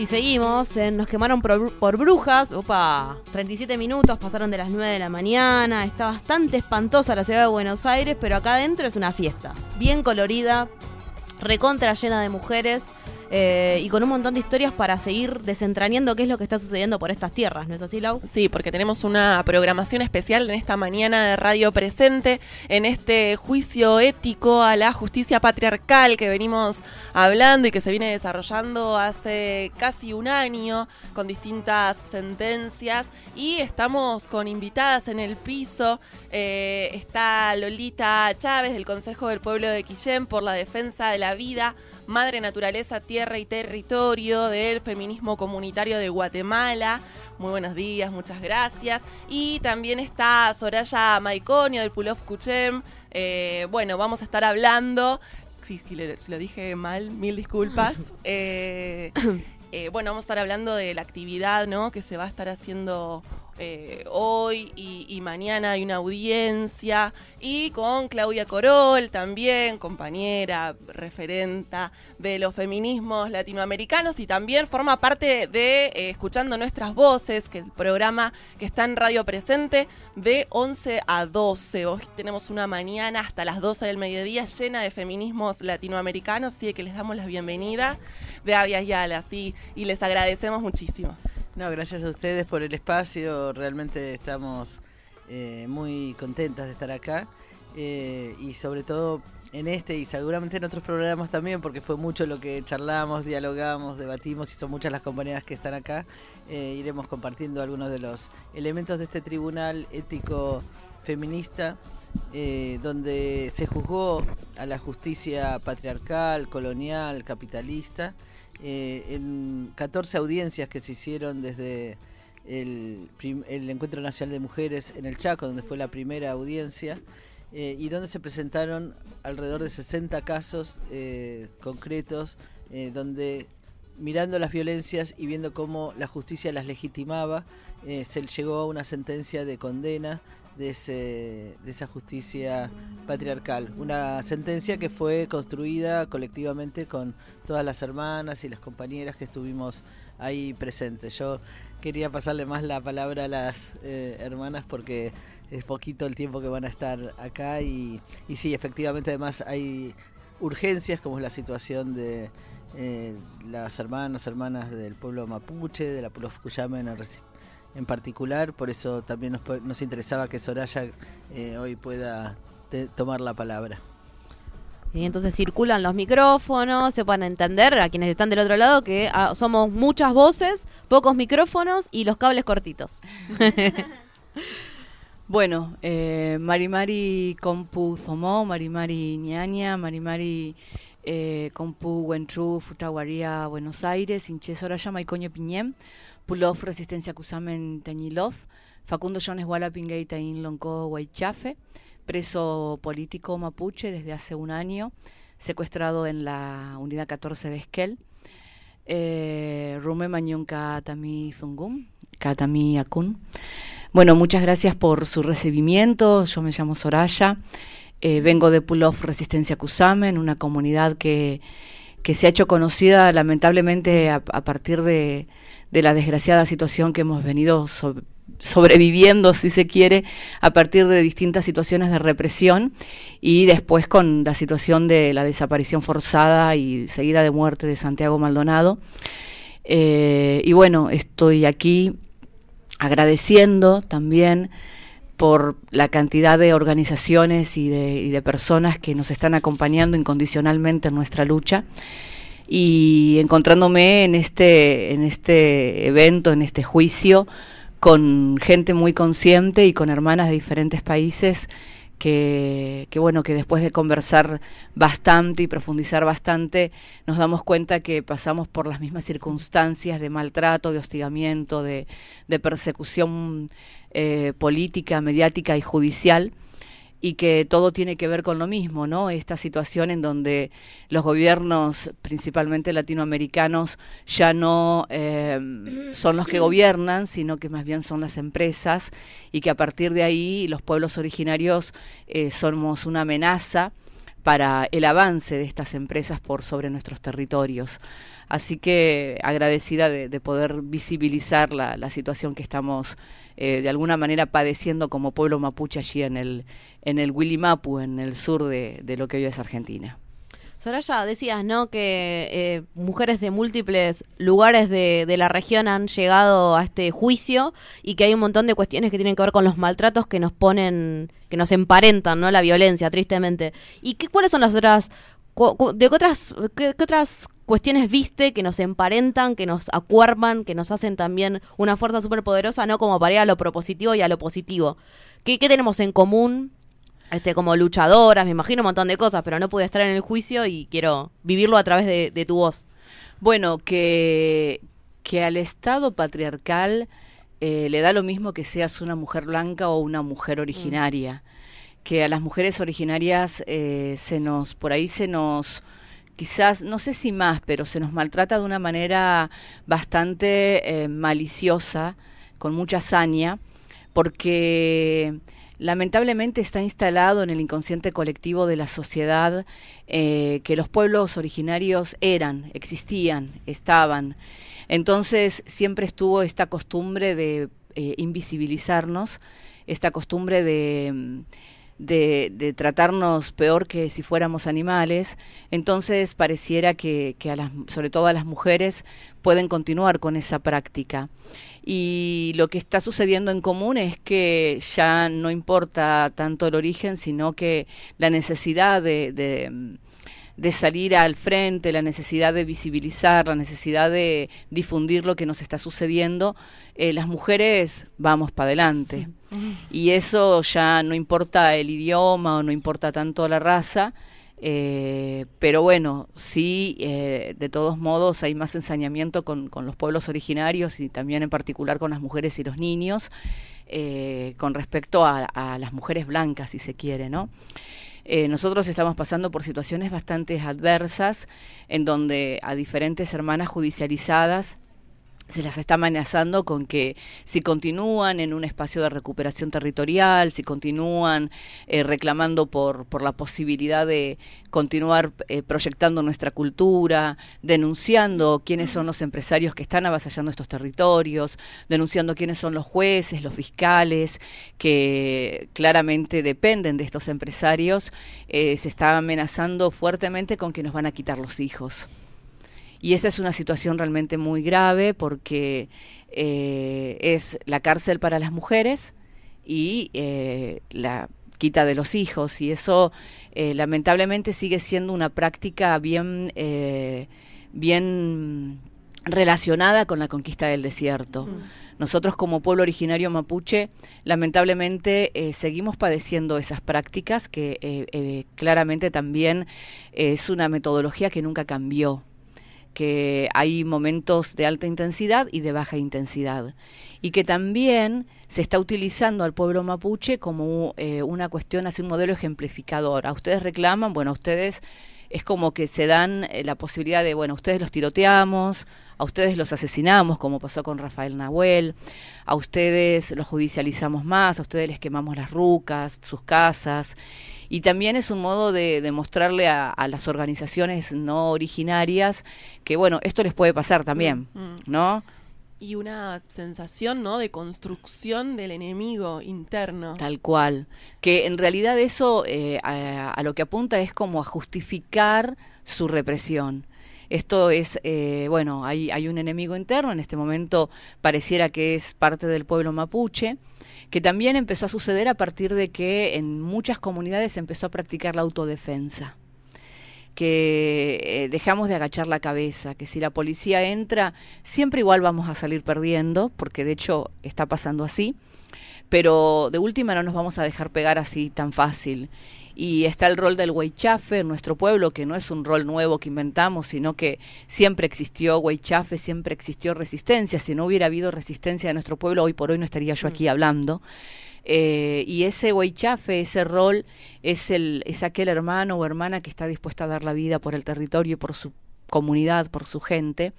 Y seguimos, en nos quemaron por, por brujas. Opa, 37 minutos, pasaron de las 9 de la mañana. Está bastante espantosa la ciudad de Buenos Aires, pero acá adentro es una fiesta. Bien colorida, recontra llena de mujeres. Eh, y con un montón de historias para seguir desentrañando qué es lo que está sucediendo por estas tierras, ¿no es así, Lau? Sí, porque tenemos una programación especial en esta mañana de Radio Presente, en este juicio ético a la justicia patriarcal que venimos hablando y que se viene desarrollando hace casi un año con distintas sentencias. Y estamos con invitadas en el piso. Eh, está Lolita Chávez del Consejo del Pueblo de Quillén por la defensa de la vida. Madre Naturaleza, Tierra y Territorio del Feminismo Comunitario de Guatemala. Muy buenos días, muchas gracias. Y también está Soraya Maiconio del Pulov Kuchem. Eh, bueno, vamos a estar hablando. Si, lo dije mal, mil disculpas. Eh, eh, bueno, vamos a estar hablando de la actividad ¿no? que se va a estar haciendo eh, hoy y, mañana hay una audiencia y con Claudia Corol también, compañera, referenta de los feminismos latinoamericanos y también forma parte de eh, Escuchando Nuestras Voces, que es el programa que está en Radio Presente de 11 a 12. Hoy tenemos una mañana hasta las 12 del mediodía llena de feminismos latinoamericanos, así que les damos la bienvenida de Avias Yala, sí, y les agradecemos muchísimo. No, gracias a ustedes por el espacio. Realmente estamos eh, muy contentas de estar acá. eh, y sobre todo en este y seguramente en otros programas también, porque fue mucho lo que charlamos, dialogamos, debatimos y son muchas las compañeras que están acá. eh, iremos compartiendo algunos de los elementos de este tribunal ético feminista. Eh, donde se juzgó a la justicia patriarcal, colonial, capitalista, eh, en 14 audiencias que se hicieron desde el, Encuentro Nacional de Mujeres en el Chaco, donde fue la primera audiencia, eh, y donde se presentaron alrededor de 60 casos concretos, donde mirando las violencias y viendo cómo la justicia las legitimaba, se llegó a una sentencia de condena de, esa justicia patriarcal. Una sentencia que fue construida colectivamente con todas las hermanas y las compañeras que estuvimos ahí presentes. Yo quería pasarle más la palabra a las eh, hermanas porque es poquito el tiempo que van a estar acá y, y sí, efectivamente además hay urgencias como es la situación de eh, las hermanos, hermanas del pueblo mapuche, de la Pueblo Cuyama en, el en particular, por eso también nos, nos interesaba que Soraya eh, hoy pueda te- tomar la palabra. Y entonces circulan los micrófonos, se pueden entender a quienes están del otro lado que ah, somos muchas voces, pocos micrófonos y los cables cortitos. Bueno, eh, Marimari Kompu Zomo, Marimari Ñaña, Marimari eh, Kompu Wentru, Futaguaría, Buenos Aires, Inche Soraya Maicoño Piñem, Pulov Resistencia Cusamen Teñilov, Facundo Jones Wallapingay Taín Lonco Huaychafe, preso político mapuche desde hace un año, secuestrado en la unidad 14 de Esquel. Eh, Rume Mañón Katami Zungum, Katami Akun. Bueno, muchas gracias por su recibimiento. Yo me llamo Soraya. Eh, vengo de Pulov Resistencia Cusamen, una comunidad que, que se ha hecho conocida lamentablemente a, a partir de, de, la desgraciada situación que hemos venido so, sobreviviendo, si se quiere, a partir de distintas situaciones de represión y después con la situación de la desaparición forzada y seguida de muerte de Santiago Maldonado. Eh, y bueno, estoy aquí agradeciendo también por la cantidad de organizaciones y de, y de, personas que nos están acompañando incondicionalmente en nuestra lucha y encontrándome en este, en este evento, en este juicio, con gente muy consciente y con hermanas de diferentes países que, que, bueno, que después de conversar bastante y profundizar bastante, nos damos cuenta que pasamos por las mismas circunstancias de maltrato, de hostigamiento, de, de persecución eh, política, mediática y judicial y que todo tiene que ver con lo mismo, ¿no? Esta situación en donde los gobiernos, principalmente latinoamericanos, ya no eh, son los que gobiernan, sino que más bien son las empresas y que a partir de ahí los pueblos originarios eh, somos una amenaza para el avance de estas empresas por sobre nuestros territorios. Así que agradecida de, de poder visibilizar la, la, situación que estamos eh, de alguna manera padeciendo como pueblo mapuche allí en el, en el Willimapu, en el sur de, de lo que hoy es Argentina. Soraya, decías, ¿no? Que eh, mujeres de múltiples lugares de, de, la región han llegado a este juicio y que hay un montón de cuestiones que tienen que ver con los maltratos que nos ponen, que nos emparentan, ¿no? La violencia, tristemente. ¿Y qué, cuáles son las otras, de qué otras, qué, qué otras cuestiones viste que nos emparentan, que nos acuerman, que nos hacen también una fuerza súper poderosa, no como para ir a lo propositivo y a lo positivo? ¿Qué, qué tenemos en común este, como luchadoras, me imagino un montón de cosas, pero no pude estar en el juicio y quiero vivirlo a través de, de tu voz. Bueno, que, que al Estado patriarcal eh, le da lo mismo que seas una mujer blanca o una mujer originaria. Mm. Que a las mujeres originarias eh, se nos, por ahí se nos, quizás, no sé si más, pero se nos maltrata de una manera bastante eh, maliciosa, con mucha hazaña, porque lamentablemente está instalado en el inconsciente colectivo de la sociedad eh, que los pueblos originarios eran, existían, estaban. Entonces siempre estuvo esta costumbre de invisibilizarnos, esta costumbre de, de, tratarnos peor que si fuéramos animales. Entonces pareciera que, a las, sobre todo a las mujeres pueden continuar con esa práctica y lo que está sucediendo en común es que ya no importa tanto el origen, sino que la necesidad de, de, de, salir al frente, la necesidad de visibilizar, la necesidad de difundir lo que nos está sucediendo, eh, las mujeres vamos para adelante. Y eso ya no importa el idioma o no importa tanto la raza, eh, pero bueno, sí, eh, de todos modos hay más ensañamiento con, con, los pueblos originarios y también en particular con las mujeres y los niños, eh, con respecto a, a, las mujeres blancas, si se quiere, ¿no? Nosotros estamos pasando por situaciones bastante adversas en donde a diferentes hermanas judicializadas se las está amenazando con que si continúan en un espacio de recuperación territorial, si continúan eh, reclamando por, por la posibilidad de continuar eh, proyectando nuestra cultura, denunciando quiénes son los empresarios que están avasallando estos territorios, denunciando quiénes son los jueces, los fiscales, que claramente dependen de estos empresarios, eh, se está amenazando fuertemente con que nos van a quitar los hijos. Y esa es una situación realmente muy grave porque eh, es la cárcel para las mujeres y eh, la quita de los hijos y eso eh, lamentablemente sigue siendo una práctica bien bien relacionada con la conquista del desierto. Mm. Nosotros como pueblo originario mapuche, lamentablemente eh, seguimos padeciendo esas prácticas que claramente también es una metodología que nunca cambió que hay momentos de alta intensidad y de baja intensidad. Y que también se está utilizando al pueblo mapuche como eh, una cuestión, así un modelo ejemplificador. A ustedes reclaman, bueno, a ustedes es como que se dan eh, la posibilidad de, bueno, a ustedes los tiroteamos, a ustedes los asesinamos, como pasó con Rafael Nahuel, a ustedes los judicializamos más, a ustedes les quemamos las rucas, sus casas. Y también es un modo de demostrarle a, a, las organizaciones no originarias que, bueno, esto les puede pasar también, Mm. ¿no? Y una sensación, ¿no? De construcción del enemigo interno. Tal cual. Que en realidad eso eh, a, a, lo que apunta es como a justificar su represión. Esto es, eh, bueno, hay, hay un enemigo interno, en este momento pareciera que es parte del pueblo mapuche, que también empezó a suceder a partir de que en muchas comunidades se empezó a practicar la autodefensa que eh, dejamos de agachar la cabeza, que si la policía entra, siempre igual vamos a salir perdiendo, porque de hecho está pasando así, pero de última no nos vamos a dejar pegar así tan fácil. Y está el rol del Huaychafe en nuestro pueblo, que no es un rol nuevo que inventamos, sino que siempre existió Huaychafe, siempre existió resistencia. Si no hubiera habido resistencia en nuestro pueblo, hoy por hoy no estaría yo aquí hablando. Eh, y ese Huaychafe, ese rol, es, el, es aquel hermano o hermana que está dispuesta a dar la vida por el territorio, por su comunidad, por su gente.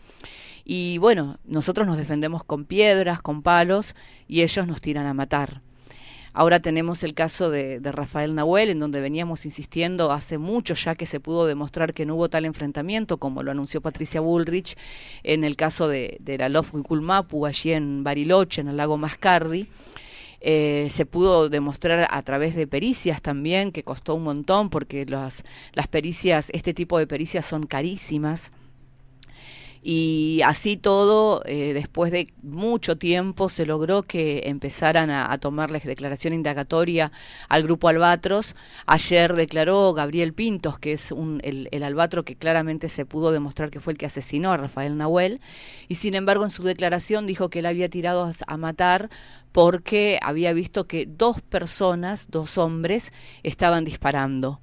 Y bueno, nosotros nos defendemos con piedras, con palos, y ellos nos tiran a matar. Ahora tenemos el caso de, Rafael Nahuel, en donde veníamos insistiendo hace mucho ya que se pudo demostrar que no hubo tal enfrentamiento, como lo anunció Patricia Bullrich en el caso de, de la Lof Huiculmapu, allí en Bariloche, en el lago Mascardi. Eh, se pudo demostrar a través de pericias también, que costó un montón, porque las, las pericias, este tipo de pericias son carísimas. Y así todo, eh, después de mucho tiempo, se logró que empezaran a, a, tomarles declaración indagatoria al grupo Albatros. Ayer declaró Gabriel Pintos, que es un, el, el, albatro que claramente se pudo demostrar que fue el que asesinó a Rafael Nahuel. Y sin embargo, en su declaración dijo que él había tirado a, a matar porque había visto que dos personas, dos hombres, estaban disparando.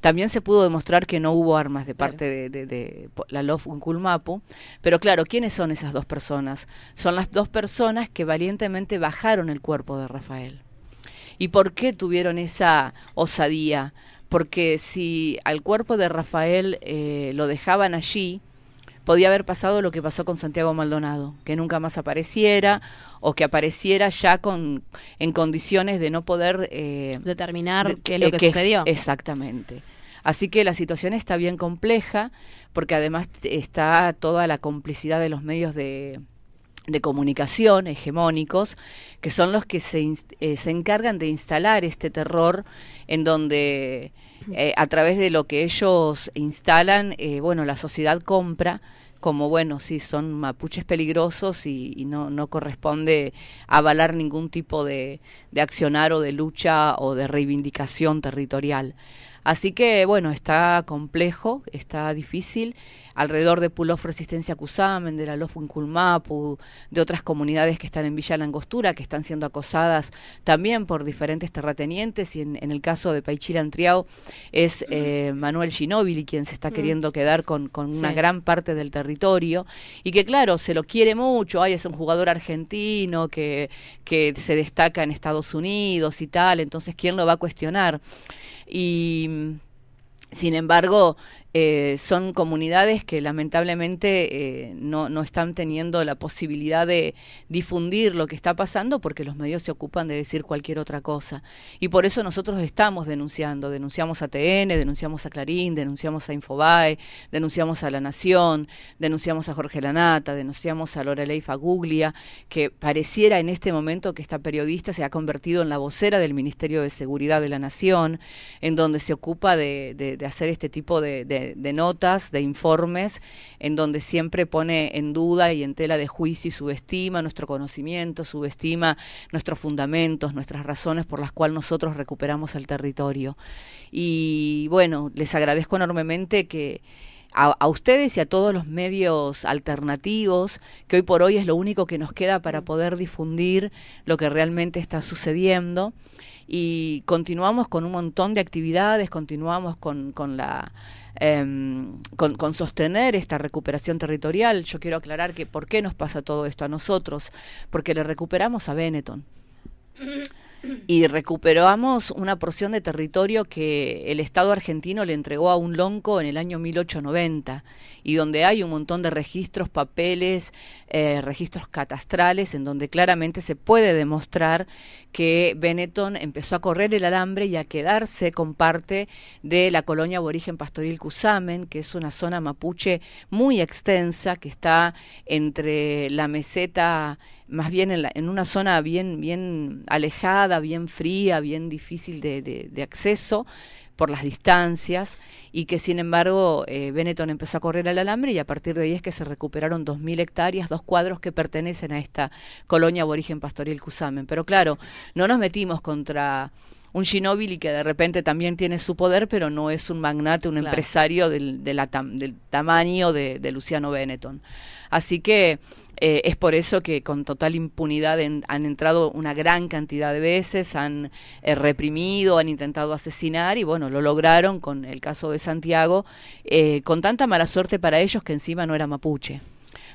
También se pudo demostrar que no hubo armas de parte de, de, de, la LOF Unculmapu, pero claro, ¿quiénes son esas dos personas? Son las dos personas que valientemente bajaron el cuerpo de Rafael. ¿Y por qué tuvieron esa osadía? Porque si al cuerpo de Rafael eh, lo dejaban allí, podía haber pasado lo que pasó con Santiago Maldonado, que nunca más apareciera o que apareciera ya con en condiciones de no poder eh, determinar de, qué es eh, lo que, que, sucedió. Exactamente. Así que la situación está bien compleja, porque además está toda la complicidad de los medios de, de comunicación hegemónicos, que son los que se, eh, se encargan de instalar este terror en donde eh, a través de lo que ellos instalan, eh, bueno, la sociedad compra como bueno, sí, son mapuches peligrosos y, y, no, no corresponde avalar ningún tipo de, de accionar o de lucha o de reivindicación territorial. Así que bueno, está complejo, está difícil. Alrededor de Pulof Resistencia Cusamen, de la Lof Culmapu, de otras comunidades que están en Villa Langostura, que están siendo acosadas también por diferentes terratenientes, y en, en el caso de Paichilantriao es eh, Manuel Ginóbili quien se está queriendo quedar con, con una sí. gran parte del territorio, y que claro, se lo quiere mucho, ay, es un jugador argentino que, que se destaca en Estados Unidos y tal, entonces ¿quién lo va a cuestionar? Y sin embargo, eh, son comunidades que lamentablemente eh, no, no, están teniendo la posibilidad de difundir lo que está pasando porque los medios se ocupan de decir cualquier otra cosa. Y por eso nosotros estamos denunciando. Denunciamos a TN, denunciamos a Clarín, denunciamos a Infobae, denunciamos a La Nación, denunciamos a Jorge Lanata, denunciamos a Lorelei Faguglia, que pareciera en este momento que esta periodista se ha convertido en la vocera del Ministerio de Seguridad de la Nación, en donde se ocupa de, de, hacer este tipo de de, notas, de informes, en donde siempre pone en duda y en tela de juicio y subestima nuestro conocimiento, subestima nuestros fundamentos, nuestras razones por las cuales nosotros recuperamos el territorio. Y bueno, les agradezco enormemente que a, a ustedes y a todos los medios alternativos, que hoy por hoy es lo único que nos queda para poder difundir lo que realmente está sucediendo. Y continuamos con un montón de actividades, continuamos con, con la em, con, con sostener esta recuperación territorial. Yo quiero aclarar que por qué nos pasa todo esto a nosotros, porque le recuperamos a Benetton y recuperamos una porción de territorio que el Estado argentino le entregó a un lonco en el año 1890 y donde hay un montón de registros, papeles, eh, registros catastrales en donde claramente se puede demostrar que Benetton empezó a correr el alambre y a quedarse con parte de la colonia aborigen pastoril Cusamen, que es una zona mapuche muy extensa que está entre la meseta más bien en, la- en una zona bien, bien alejada, bien fría, bien difícil de, de- de acceso por las distancias y que sin embargo eh, Benetton empezó a correr al alambre y a partir de ahí es que se recuperaron 2.000 hectáreas, dos cuadros que pertenecen a esta colonia aborigen pastoril Cusamen. Pero claro, no nos metimos contra un Ginóbili que de repente también tiene su poder, pero no es un magnate, un Claro. empresario del, de la tam- del tamaño de, de Luciano Benetton. Así que eh, es por eso que con total impunidad en- han entrado una gran cantidad de veces, han eh, reprimido, han intentado asesinar y bueno, lo lograron con el caso de Santiago, eh, con tanta mala suerte para ellos que encima no era mapuche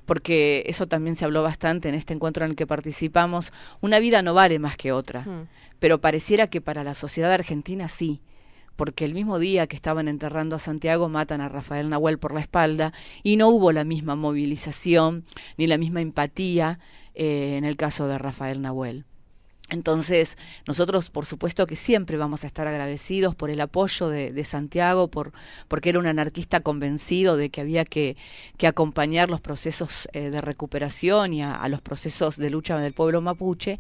porque eso también se habló bastante en este encuentro en el que participamos, una vida no vale más que otra, Mm. pero pareciera que para la sociedad argentina sí, porque el mismo día que estaban enterrando a Santiago matan a Rafael Nahuel por la espalda y no hubo la misma movilización ni la misma empatía eh, en el caso de Rafael Nahuel. Entonces, nosotros por supuesto que siempre vamos a estar agradecidos por el apoyo de, de Santiago, por, porque era un anarquista convencido de que había que, que acompañar los procesos eh, de recuperación y a, a los procesos de lucha del pueblo mapuche,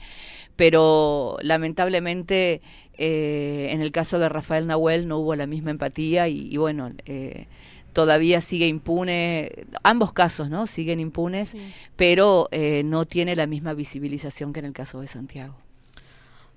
pero lamentablemente eh, en el caso de Rafael Nahuel no hubo la misma empatía y, y bueno, eh, todavía sigue impune, ambos casos, ¿no? Siguen impunes, pero eh, no tiene la misma visibilización que en el caso de Santiago.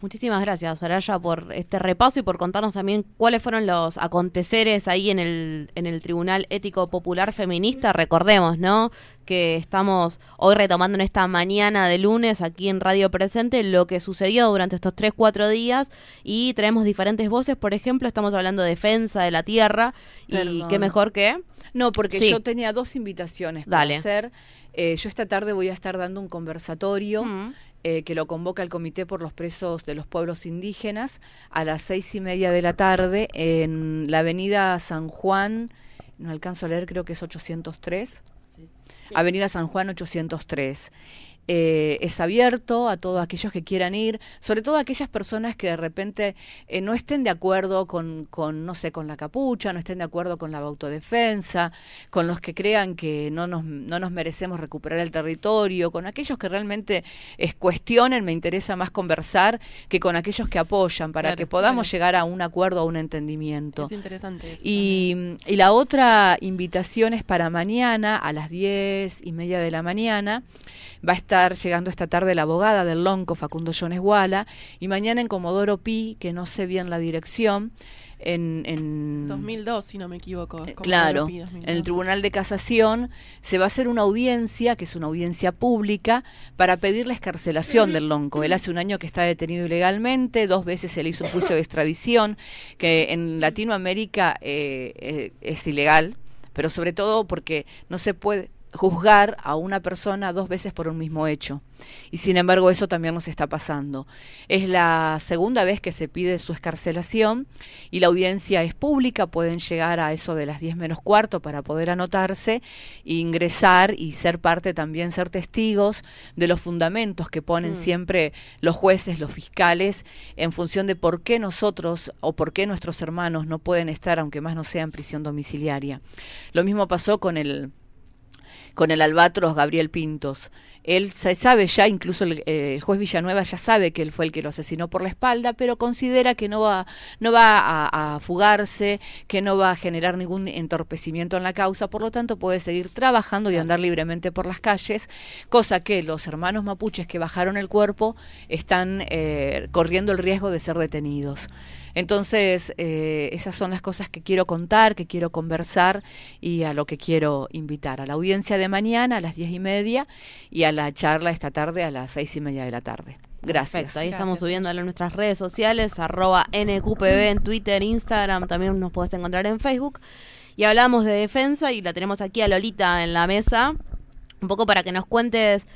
Muchísimas gracias, Saraya, por este repaso y por contarnos también cuáles fueron los aconteceres ahí en el, en el Tribunal Ético Popular Feminista. Recordemos, ¿no? Que estamos hoy retomando en esta mañana de lunes aquí en Radio Presente lo que sucedió durante estos tres, cuatro días y traemos diferentes voces. Por ejemplo, estamos hablando de defensa de la tierra y qué mejor que... No, porque Sí. yo tenía dos invitaciones Dale. para hacer. Eh, yo esta tarde voy a estar dando un conversatorio eh, que lo convoca el Comité por los Presos de los Pueblos Indígenas a las seis y media de la tarde en la avenida San Juan, no alcanzo a leer, creo que es 803. Avenida San Juan 803. Eh, es abierto a todos aquellos que quieran ir, sobre todo a aquellas personas que de repente eh, no estén de acuerdo con, con, no sé, con la capucha, no estén de acuerdo con la autodefensa, con los que crean que no nos, no nos merecemos recuperar el territorio, con aquellos que realmente es, cuestionen, me interesa más conversar que con aquellos que apoyan, para Claro, que podamos claro. llegar a un acuerdo, a un entendimiento. Es interesante eso. Y, y la otra invitación es para mañana a las diez y media de la mañana. Va a estar llegando esta tarde la abogada del Lonco, Facundo Jones Guala, y mañana en Comodoro Pi, que no sé bien la dirección, en, en 2002, si no me equivoco. como Claro, en 2002. el Tribunal de Casación se va a hacer una audiencia, que es una audiencia pública, para pedir la escarcelación del Lonco. Él hace un año que está detenido ilegalmente, dos veces se le hizo un juicio de extradición, que en Latinoamérica eh, eh, es ilegal, pero sobre todo porque no se puede juzgar a una persona dos veces por un mismo hecho. Y sin embargo eso también nos está pasando. Es la segunda vez que se pide su escarcelación y la audiencia es pública, pueden llegar a eso de las 10 menos cuarto para poder anotarse, e ingresar y ser parte también, ser testigos de los fundamentos que ponen Mm. siempre los jueces, los fiscales, en función de por qué nosotros o por qué nuestros hermanos no pueden estar, aunque más no sea en prisión domiciliaria. Lo mismo pasó con el con el albatros Gabriel Pintos. Él se sabe ya, incluso el, eh, el juez Villanueva ya sabe que él fue el que lo asesinó por la espalda, pero considera que no va, no va a, a fugarse, que no va a generar ningún entorpecimiento en la causa, por lo tanto puede seguir trabajando y andar libremente por las calles, cosa que los hermanos mapuches que bajaron el cuerpo están eh, corriendo el riesgo de ser detenidos. Entonces, eh, esas son las cosas que quiero contar, que quiero conversar y a lo que quiero invitar. A la audiencia de mañana a las diez y media y a la charla esta tarde a las seis y media de la tarde. Gracias. Perfecto, ahí estamos subiéndolo en nuestras redes sociales, arroba NQPB en Twitter, Instagram, también nos puedes encontrar en Facebook. Y hablamos de defensa y la tenemos aquí a Lolita en la mesa, un poco para que nos cuentes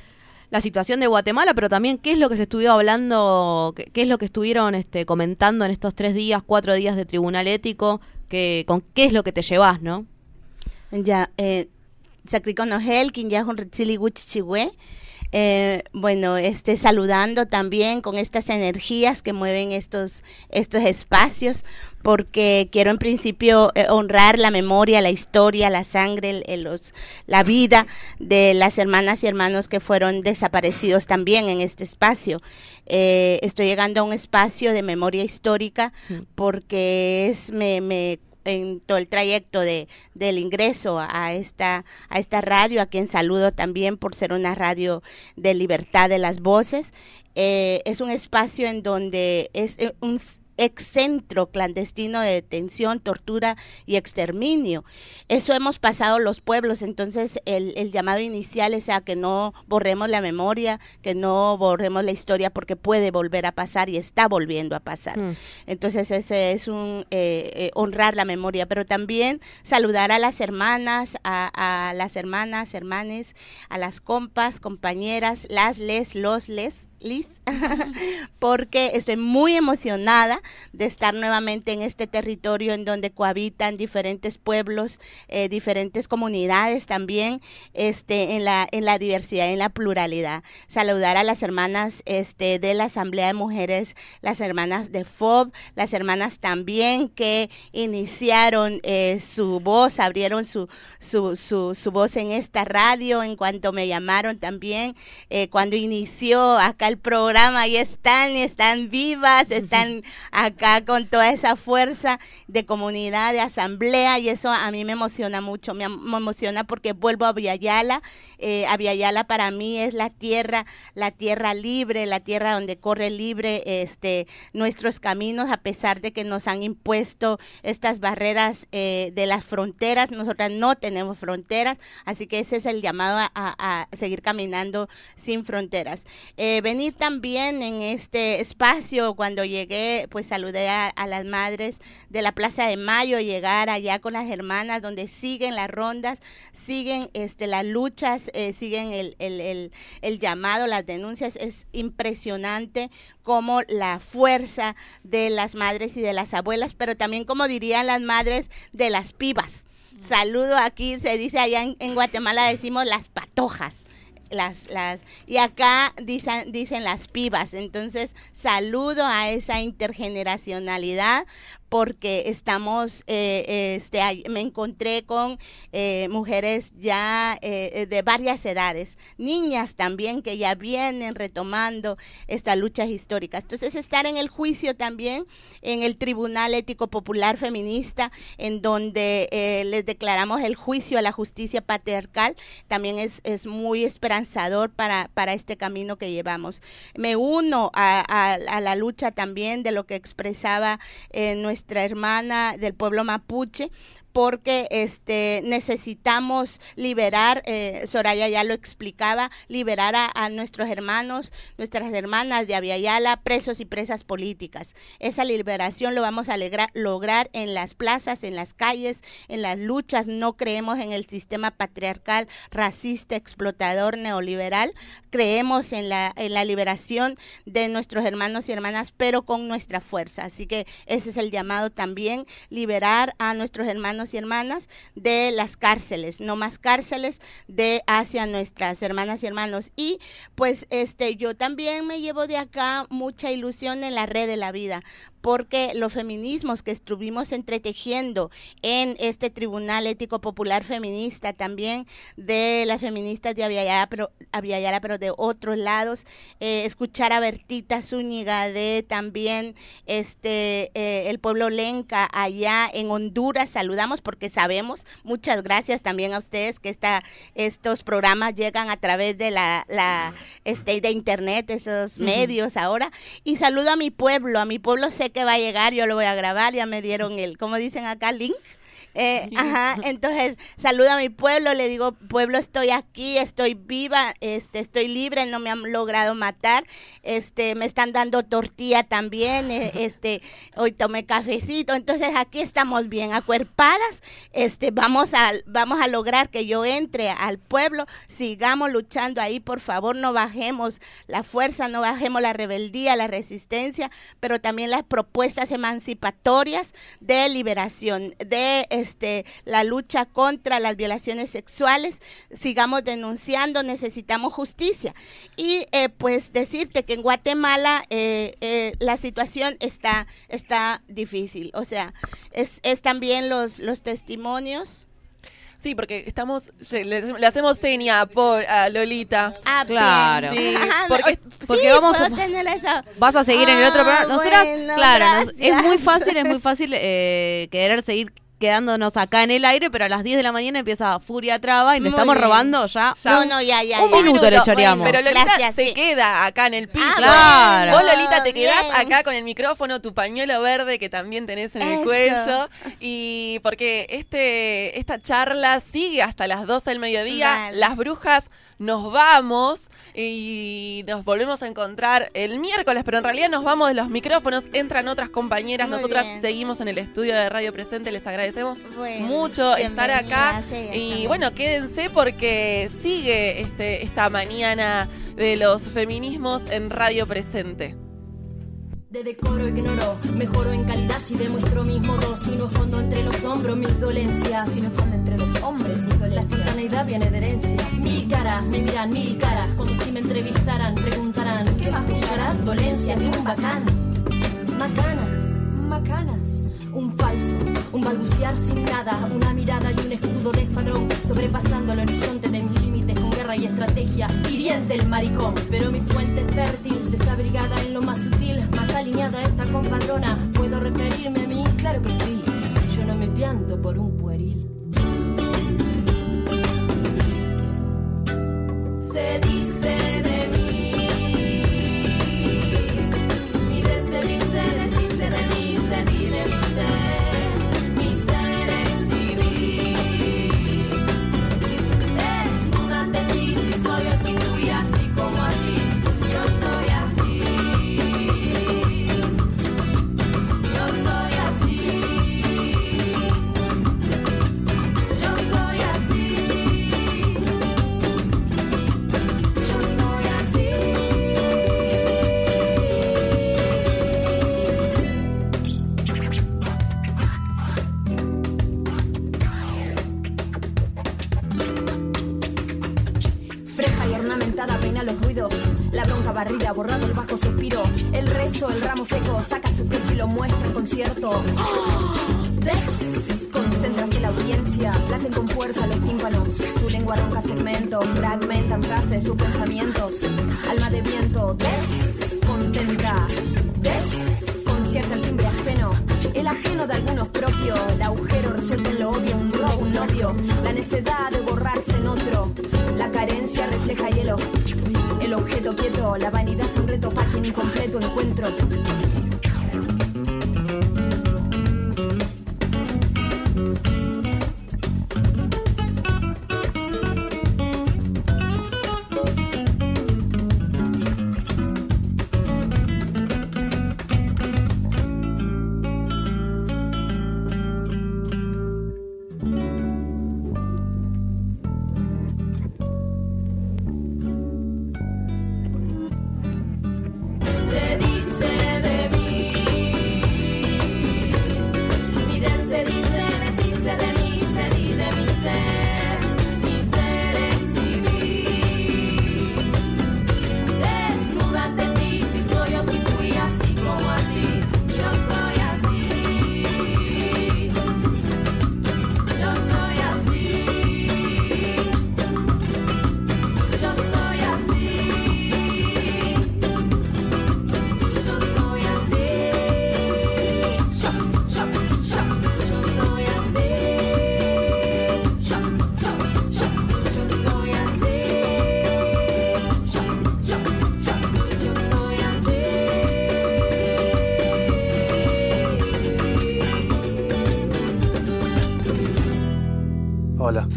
la situación de Guatemala, pero también qué es lo que se estuvo hablando, qué, qué es lo que estuvieron este, comentando en estos tres días, cuatro días de tribunal ético, que, con qué es lo que te llevas, ¿no? Ya, eh, Sacriconogel, Quinyahun Ritzili Wichichihue. Eh, bueno, este, saludando también con estas energías que mueven estos, estos espacios, porque quiero en principio eh, honrar la memoria, la historia, la sangre, el- el- los, la vida de las hermanas y hermanos que fueron desaparecidos también en este espacio. Eh, estoy llegando a un espacio de memoria histórica porque es me, me en todo el trayecto de, del ingreso a esta, a esta radio, a quien saludo también por ser una radio de libertad de las voces. Eh, es un espacio en donde es eh, un ex centro clandestino de detención, tortura y exterminio. Eso hemos pasado los pueblos, entonces el, el llamado inicial es a que no borremos la memoria, que no borremos la historia porque puede volver a pasar y está volviendo a pasar. Entonces ese es un eh, eh, honrar la memoria, pero también saludar a las hermanas, a, a las hermanas, hermanes, a las compas, compañeras, las, les, los, les, Liz, porque estoy muy emocionada de estar nuevamente en este territorio en donde cohabitan diferentes pueblos, eh, diferentes comunidades también, este, en la, en la diversidad, en la pluralidad. Saludar a las hermanas este, de la Asamblea de Mujeres, las hermanas de FOB, las hermanas también que iniciaron eh, su voz, abrieron su, su, su, su voz en esta radio en cuanto me llamaron también, eh, cuando inició acá programa, y están, están vivas, están acá con toda esa fuerza de comunidad, de asamblea, y eso a mí me emociona mucho, me, emociona porque vuelvo a Viayala, eh, a Viayala para mí es la tierra, la tierra libre, la tierra donde corre libre este, nuestros caminos, a pesar de que nos han impuesto estas barreras eh, de las fronteras, nosotras no tenemos fronteras, así que ese es el llamado a, a- a seguir caminando sin fronteras. Eh, venir también en este espacio, cuando llegué, pues saludé a, a las madres de la Plaza de Mayo, llegar allá con las hermanas, donde siguen las rondas, siguen este, las luchas, eh, siguen el, el, el, el llamado, las denuncias, es impresionante como la fuerza de las madres y de las abuelas, pero también como dirían las madres de las pibas. Saludo aquí, se dice allá en, en Guatemala decimos las patojas las las y acá dicen dicen las pibas. Entonces saludo a esa intergeneracionalidad porque estamos eh, este me encontré con eh, mujeres ya eh, eh, de varias edades niñas también que ya vienen retomando estas luchas históricas entonces estar en el juicio también en el Tribunal Ético Popular Feminista en donde les declaramos el juicio a la justicia patriarcal también es, es muy esperanzador para, para este camino que llevamos. Me uno a, a- la lucha también de lo que expresaba eh, nuestra hermana del pueblo mapuche porque este necesitamos liberar, eh, Soraya ya lo explicaba, liberar a, nuestros hermanos, nuestras hermanas de Aviala, presos y presas políticas. Esa liberación lo vamos a lograr en las plazas, en las calles, en las luchas. No creemos en el sistema patriarcal, racista, explotador, neoliberal. Creemos en la, en la liberación de nuestros hermanos y hermanas, pero con nuestra fuerza. Así que ese es el llamado también, liberar a nuestros hermanos y hermanas de las cárceles, no más cárceles de hacia nuestras hermanas y hermanos. Y pues este yo también me llevo de acá mucha ilusión en la red de la vida, porque los feminismos que estuvimos entretejiendo en este Tribunal Ético Popular Feminista, también de las feministas de Aviala, pero de otros lados, eh, escuchar a Bertita Zúñiga de también este eh, el pueblo Lenca allá en Honduras, saludamos porque sabemos, muchas gracias también a ustedes que esta, estos programas llegan a través de la, la este, de internet, esos medios ahora, y saludo a mi pueblo, a mi pueblo sé que va a llegar, yo lo voy a grabar, ya me dieron el, como dicen acá, link. Eh, ajá, entonces saludo a mi pueblo, le digo, pueblo, estoy aquí, estoy viva, este, estoy libre, no me han logrado matar, este, me están dando tortilla también, eh, este, hoy tomé cafecito, entonces aquí estamos bien acuerpadas, este, vamos a, vamos a lograr que yo entre al pueblo, sigamos luchando ahí, por favor, no bajemos la fuerza, no bajemos la rebeldía, la resistencia, pero también las propuestas emancipatorias de liberación, de este la lucha contra las violaciones sexuales, sigamos denunciando, necesitamos justicia. Y eh, pues decirte que en Guatemala eh, eh, la situación está, está difícil, o sea, es, es también los, los testimonios. Sí, porque estamos, le, le hacemos seña por, a Lolita. Ah, Claro. Sí, porque, porque sí, vamos puedo a- Vas a seguir en el otro Ah, programa. Nosotras, bueno, claro, nos- es muy fácil, es muy fácil eh, querer seguir quedándonos acá en el aire, pero a las 10 de la mañana empieza Furia Traba y nos Muy estamos bien. robando ya. No, no, ya, ya. Un ya. minuto le choreamos. Pero Lolita Gracias, se sí. queda acá en el piso. Ah, Claro. Vos, Lolita, te bien. quedás acá con el micrófono, tu pañuelo verde que también tenés en el cuello. Y porque este esta charla sigue hasta las 12 del mediodía. Las brujas nos vamos y nos volvemos a encontrar el miércoles, pero en realidad nos vamos de los micrófonos, entran otras compañeras, Muy nosotras bien. seguimos en el estudio de Radio Presente, les agradecemos Bueno, mucho estar acá sí, y bueno, quédense porque sigue este esta mañana de los feminismos en Radio Presente. De decoro ignoro, mejoro en calidad si demuestro mis modos, si no escondo entre los hombros mis dolencias, si no escondo entre los hombres sus dolencias. La espontaneidad viene de herencia. Mil caras, me miran mil caras, cuando si me entrevistaran, preguntarán, ¿qué más buscarán? Dolencias de un bacán. Macanas, macanas. Un falso, un balbucear sin nada, una mirada y un escudo de escuadrón, sobrepasando el horizonte de mis límites con guerra y estrategia, hiriente el maricón, pero mi fuente es fértil, desabrigada en lo más sutil, más alineada esta compadrona, ¿puedo referirme a mí? Claro que sí, yo no me pianto por un pueril. Se dice borrando el bajo suspiro, el rezo, el ramo seco, saca su pecho y lo muestra concierto. ¡Ah! Desconcéntrase la audiencia, laten con fuerza los tímpanos, su lengua ronca segmento, fragmentan frases, sus pensamientos, alma de viento, descontenta, desconcierta el timbre ajeno, el ajeno de algunos propio, el agujero resuelto en lo obvio, un robo, un novio, la necedad de borrarse en otro, la carencia refleja hielo, el objeto quieto, la vanidad es un reto quien incompleto encuentro.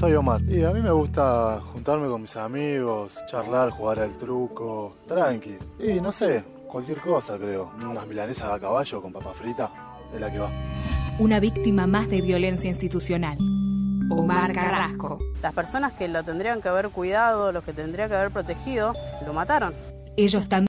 Soy Omar. Y a mí me gusta juntarme con mis amigos, charlar, jugar al truco, tranqui. Y no sé, cualquier cosa creo. Unas milanesas a caballo con papa frita, es la que va. Una víctima más de violencia institucional. Omar Carrasco. Las personas que lo tendrían que haber cuidado, los que tendrían que haber protegido, lo mataron. Ellos también